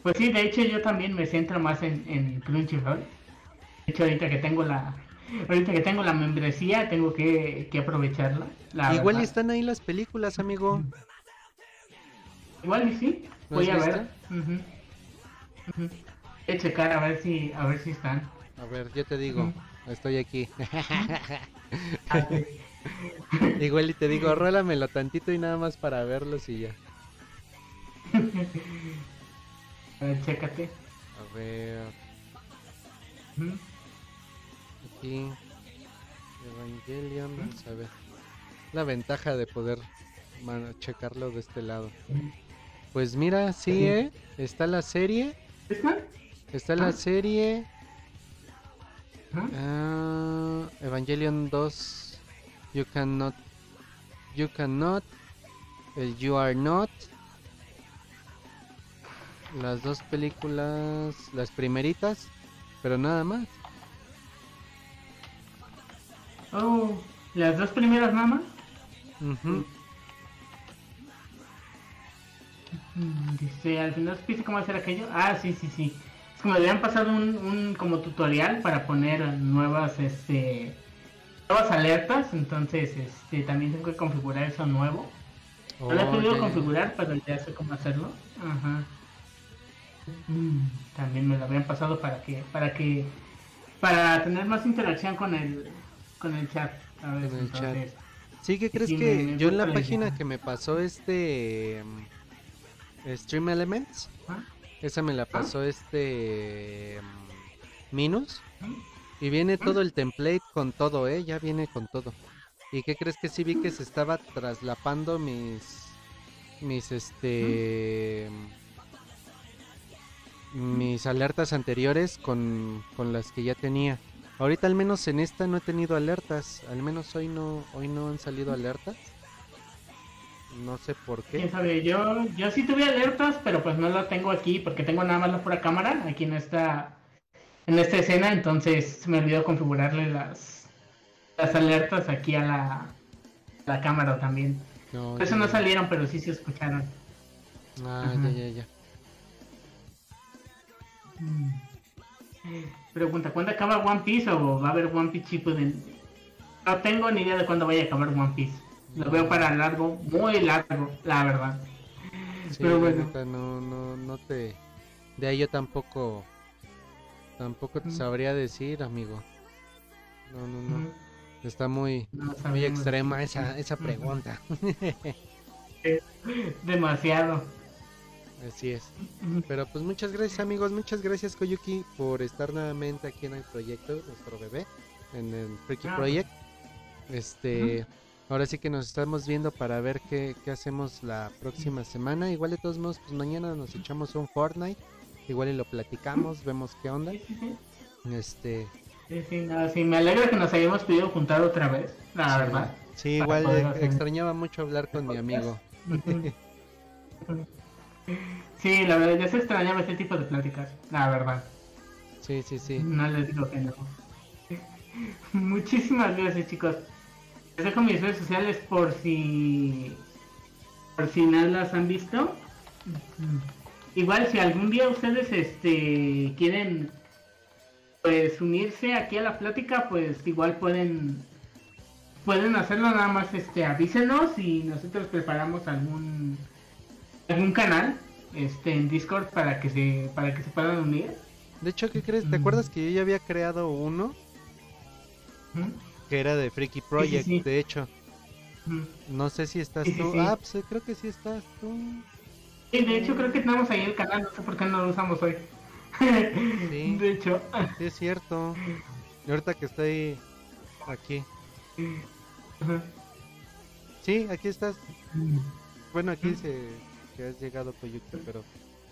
Pues sí, de hecho yo también me centro más en, en Crunchyroll. De hecho ahorita que tengo la ahorita que tengo la membresía tengo que, que aprovecharla. Igual están ahí las películas, amigo. Igual y sí. Voy a ver. Voy a checar a ver si a ver si están. A ver, yo te digo, estoy aquí. Igual y te digo, rólamelo tantito y nada más para verlos y ya. A ver, chécate. A ver. Aquí. Evangelion, vamos a ver. La ventaja de poder checarlo de este lado. Pues mira, sí, ¿eh? Está la serie. Está la serie. Uh, Evangelion 2 You cannot You cannot el You are not Las dos películas Las primeritas Pero nada más. Oh Las dos primeras nada más Dice al final supiste cómo hacer aquello. Ah sí sí sí. Como le habían pasado un, como tutorial para poner nuevas este nuevas alertas. Entonces este también tengo que configurar eso nuevo. No lo he podido configurar pero ya sé cómo hacerlo. Ajá. mm, también me lo habían pasado para que para que para tener más interacción con el con el chat sí que crees que yo en la página que me pasó este mm, Stream Elements ¿Ah? Esa me la pasó este mm, Minus. Y viene todo el template con todo, ¿eh? Ya viene con todo. ¿Y qué crees que sí vi que se estaba traslapando mis... Mis este... Mis alertas anteriores con, con las que ya tenía. Ahorita al menos en esta no he tenido alertas. Al menos hoy no, hoy no han salido alertas. No sé por qué. sabe? Yo, yo sí tuve alertas, pero pues no las tengo aquí porque tengo nada más la pura cámara aquí en esta en esta escena, entonces se me olvidó configurarle las las alertas aquí a la, la cámara también. Por eso no salieron, pero sí se escucharon. Ah, ya, ya, ya. Mm. Pregunta, ¿cuándo acaba One Piece o va a haber One Piece Shippuden? No tengo ni idea de cuándo vaya a acabar One Piece. Lo veo para largo, muy largo, la verdad. Pero bueno. No, no, no te... De ahí yo tampoco... Tampoco te sabría decir, amigo. No, no, no. Está muy, muy extrema esa, esa pregunta. Demasiado. Así es. Pero pues muchas gracias amigos, muchas gracias Koyuki por estar nuevamente aquí en el proyecto, nuestro bebé, en el Freaky. Project. Este, ahora sí que nos estamos viendo para ver qué, qué, hacemos la próxima semana. Igual de todos modos, pues mañana nos echamos un Fortnite, igual y lo platicamos, vemos qué onda. Este... Sí, sí, sí, me alegra que nos hayamos pedido juntar otra vez, la verdad. Sí, igual extrañaba mucho hablar con mi amigo. Sí, la verdad, ya se extrañaba este tipo de pláticas, la verdad. Sí, sí, sí. No les digo que no. Muchísimas gracias, chicos. Les dejo mis redes sociales por si. por si no las han visto. Igual, si algún día ustedes este quieren pues unirse aquí a la plática, pues igual pueden pueden hacerlo nada más este avísenos y nosotros preparamos algún algún canal este en Discord para que se para que se puedan unir. De hecho, ¿qué crees? ¿Te acuerdas que yo ya había creado uno? Que era de Freaky Project, de hecho. No sé si estás tú. Ah, pues creo que sí estás tú. Sí, de hecho creo que tenemos ahí el canal, no sé por qué no lo usamos hoy. sí, de hecho. Sí, es cierto. Y ahorita que estoy aquí. Sí, aquí estás. Bueno, aquí se que has llegado Coyuca, pero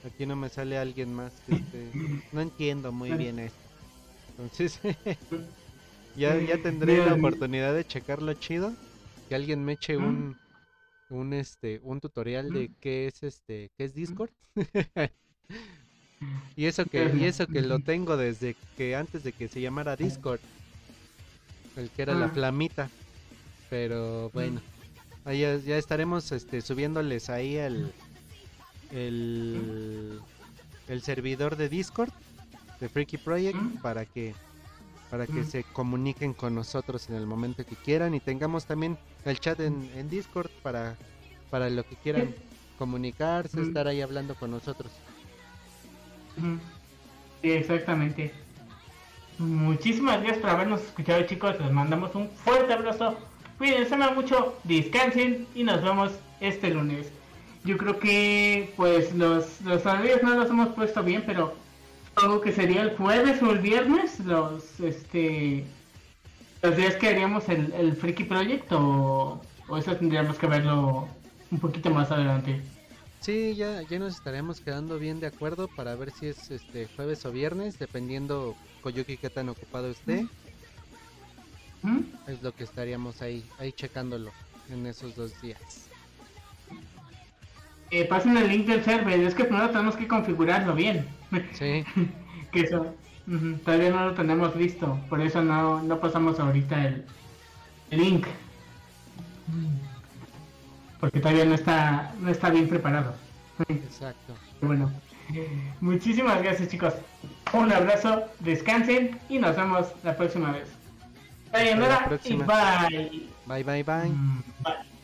aquí no me sale alguien más este, no entiendo muy bien esto. Entonces, ya, ya tendré la oportunidad de checarlo chido, que alguien me eche un un este un tutorial de qué es este qué es Discord. y eso que y eso que lo tengo desde que antes de que se llamara Discord. El que era la flamita. Pero bueno, ahí ya, ya estaremos este subiéndoles ahí el el, el servidor de Discord de Freaky Project para que para que se comuniquen con nosotros en el momento que quieran. Y tengamos también el chat en, en Discord para para lo que quieran comunicarse, estar ahí hablando con nosotros. Sí, exactamente. Muchísimas gracias por habernos escuchado chicos, les mandamos un fuerte abrazo, cuídense mucho, descansen y nos vemos este lunes. Yo creo que pues los, los horarios no los hemos puesto bien, pero algo que sería el jueves o el viernes, los este los días que haríamos el, el Freaky Project o, eso tendríamos que verlo un poquito más adelante. Sí, ya, ya nos estaremos quedando bien de acuerdo para ver si es este jueves o viernes, dependiendo Koyuki qué tan ocupado esté. ¿Mm? Es lo que estaríamos ahí, ahí checándolo en esos dos días eh, pasen el link del server. Es que primero tenemos que configurarlo bien. Sí. que eso todavía no lo tenemos listo. Por eso no, no pasamos ahorita el, link. Porque todavía no está, no está bien preparado. Exacto. Bueno, muchísimas gracias chicos. Un abrazo, descansen y nos vemos la próxima vez. Bye, y bye. Bye, bye, bye. Mm, bye.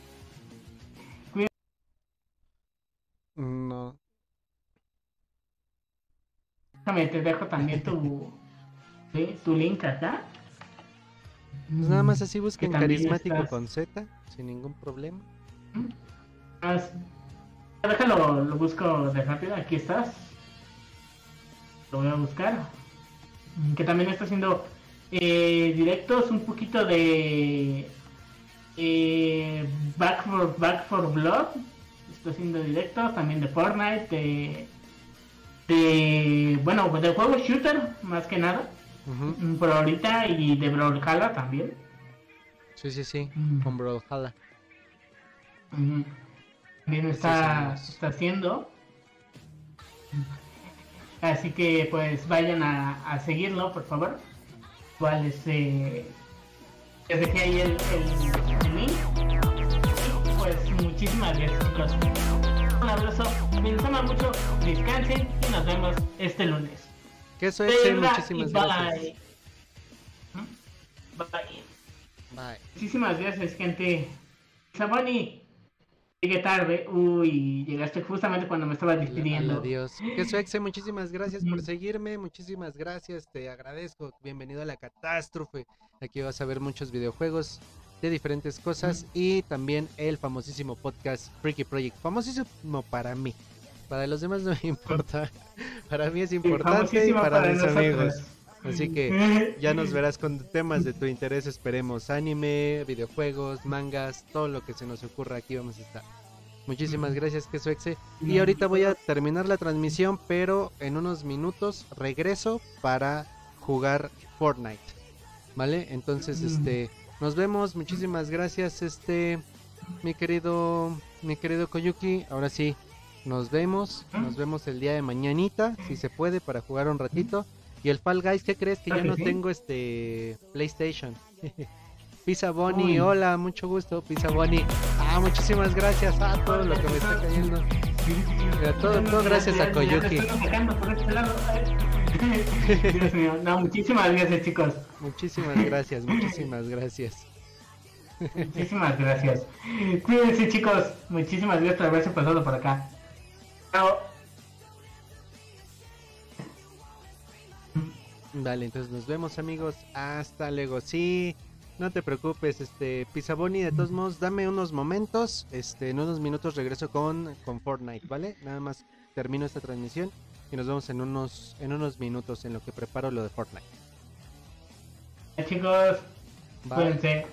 Déjame, te dejo también tu, tu link acá. Pues nada más así busquen carismático con Z, sin ningún problema. Déjalo, lo busco de rápido, aquí estás. Lo voy a buscar. Que también está haciendo eh, directos un poquito de eh, Back for Back for Blood estoy haciendo directos también de Fortnite, de, bueno, de juego shooter más que nada, por ahorita y de Brawlhalla también. Sí, sí, sí, con Brawlhalla. También está, está haciendo. Así que pues vayan a, seguirlo, por favor. Igual este les dejé ahí el, el, link. pues muchísimas gracias chicos. Abrazo, me ama mucho, descansen y nos vemos este lunes. Que eso es, muchísimas gracias. Bye. Bye. Bye. Muchísimas gracias, gente. Saboni. Llegué tarde, uy, llegaste justamente cuando me estaba despidiendo. Adiós. Que Exe, muchísimas gracias por seguirme, muchísimas gracias, te agradezco. Bienvenido a la catástrofe. Aquí vas a ver muchos videojuegos de diferentes cosas y también el famosísimo podcast Freaky Project. Famosísimo para mí. Para los demás no me importa. Para mí es importante y para, mis amigos. Así que ya nos verás con temas de tu interés, esperemos. Anime, videojuegos, mangas, todo lo que se nos ocurra aquí vamos a estar. Muchísimas gracias, Quesoexe. Y ahorita voy a terminar la transmisión, pero en unos minutos regreso para jugar Fortnite. ¿Vale? Entonces, este, nos vemos. Muchísimas gracias, este, mi querido, mi querido Koyuki. Ahora sí, nos vemos. Nos vemos el día de mañanita, si se puede, para jugar un ratito. Y el Fall Guys, ¿qué crees? Que ya no tengo este PlayStation. Pizza Bonnie, hola, mucho gusto, Pizza Bonnie. Ah, muchísimas gracias a ah, todo lo que me está cayendo. todo, todo gracias a Koyuki. Dios mío, no, muchísimas gracias, chicos. Muchísimas gracias, muchísimas gracias. Muchísimas gracias. Cuídense, chicos. Muchísimas gracias por haberse pasado por acá. Chao. Vale, entonces nos vemos amigos. Hasta luego. Sí, no te preocupes, este Pisaboni, de todos modos, dame unos momentos. Este, en unos minutos regreso con, con Fortnite, ¿vale? Nada más termino esta transmisión y nos vemos en unos, en unos minutos en lo que preparo lo de Fortnite. chicos, cuídense.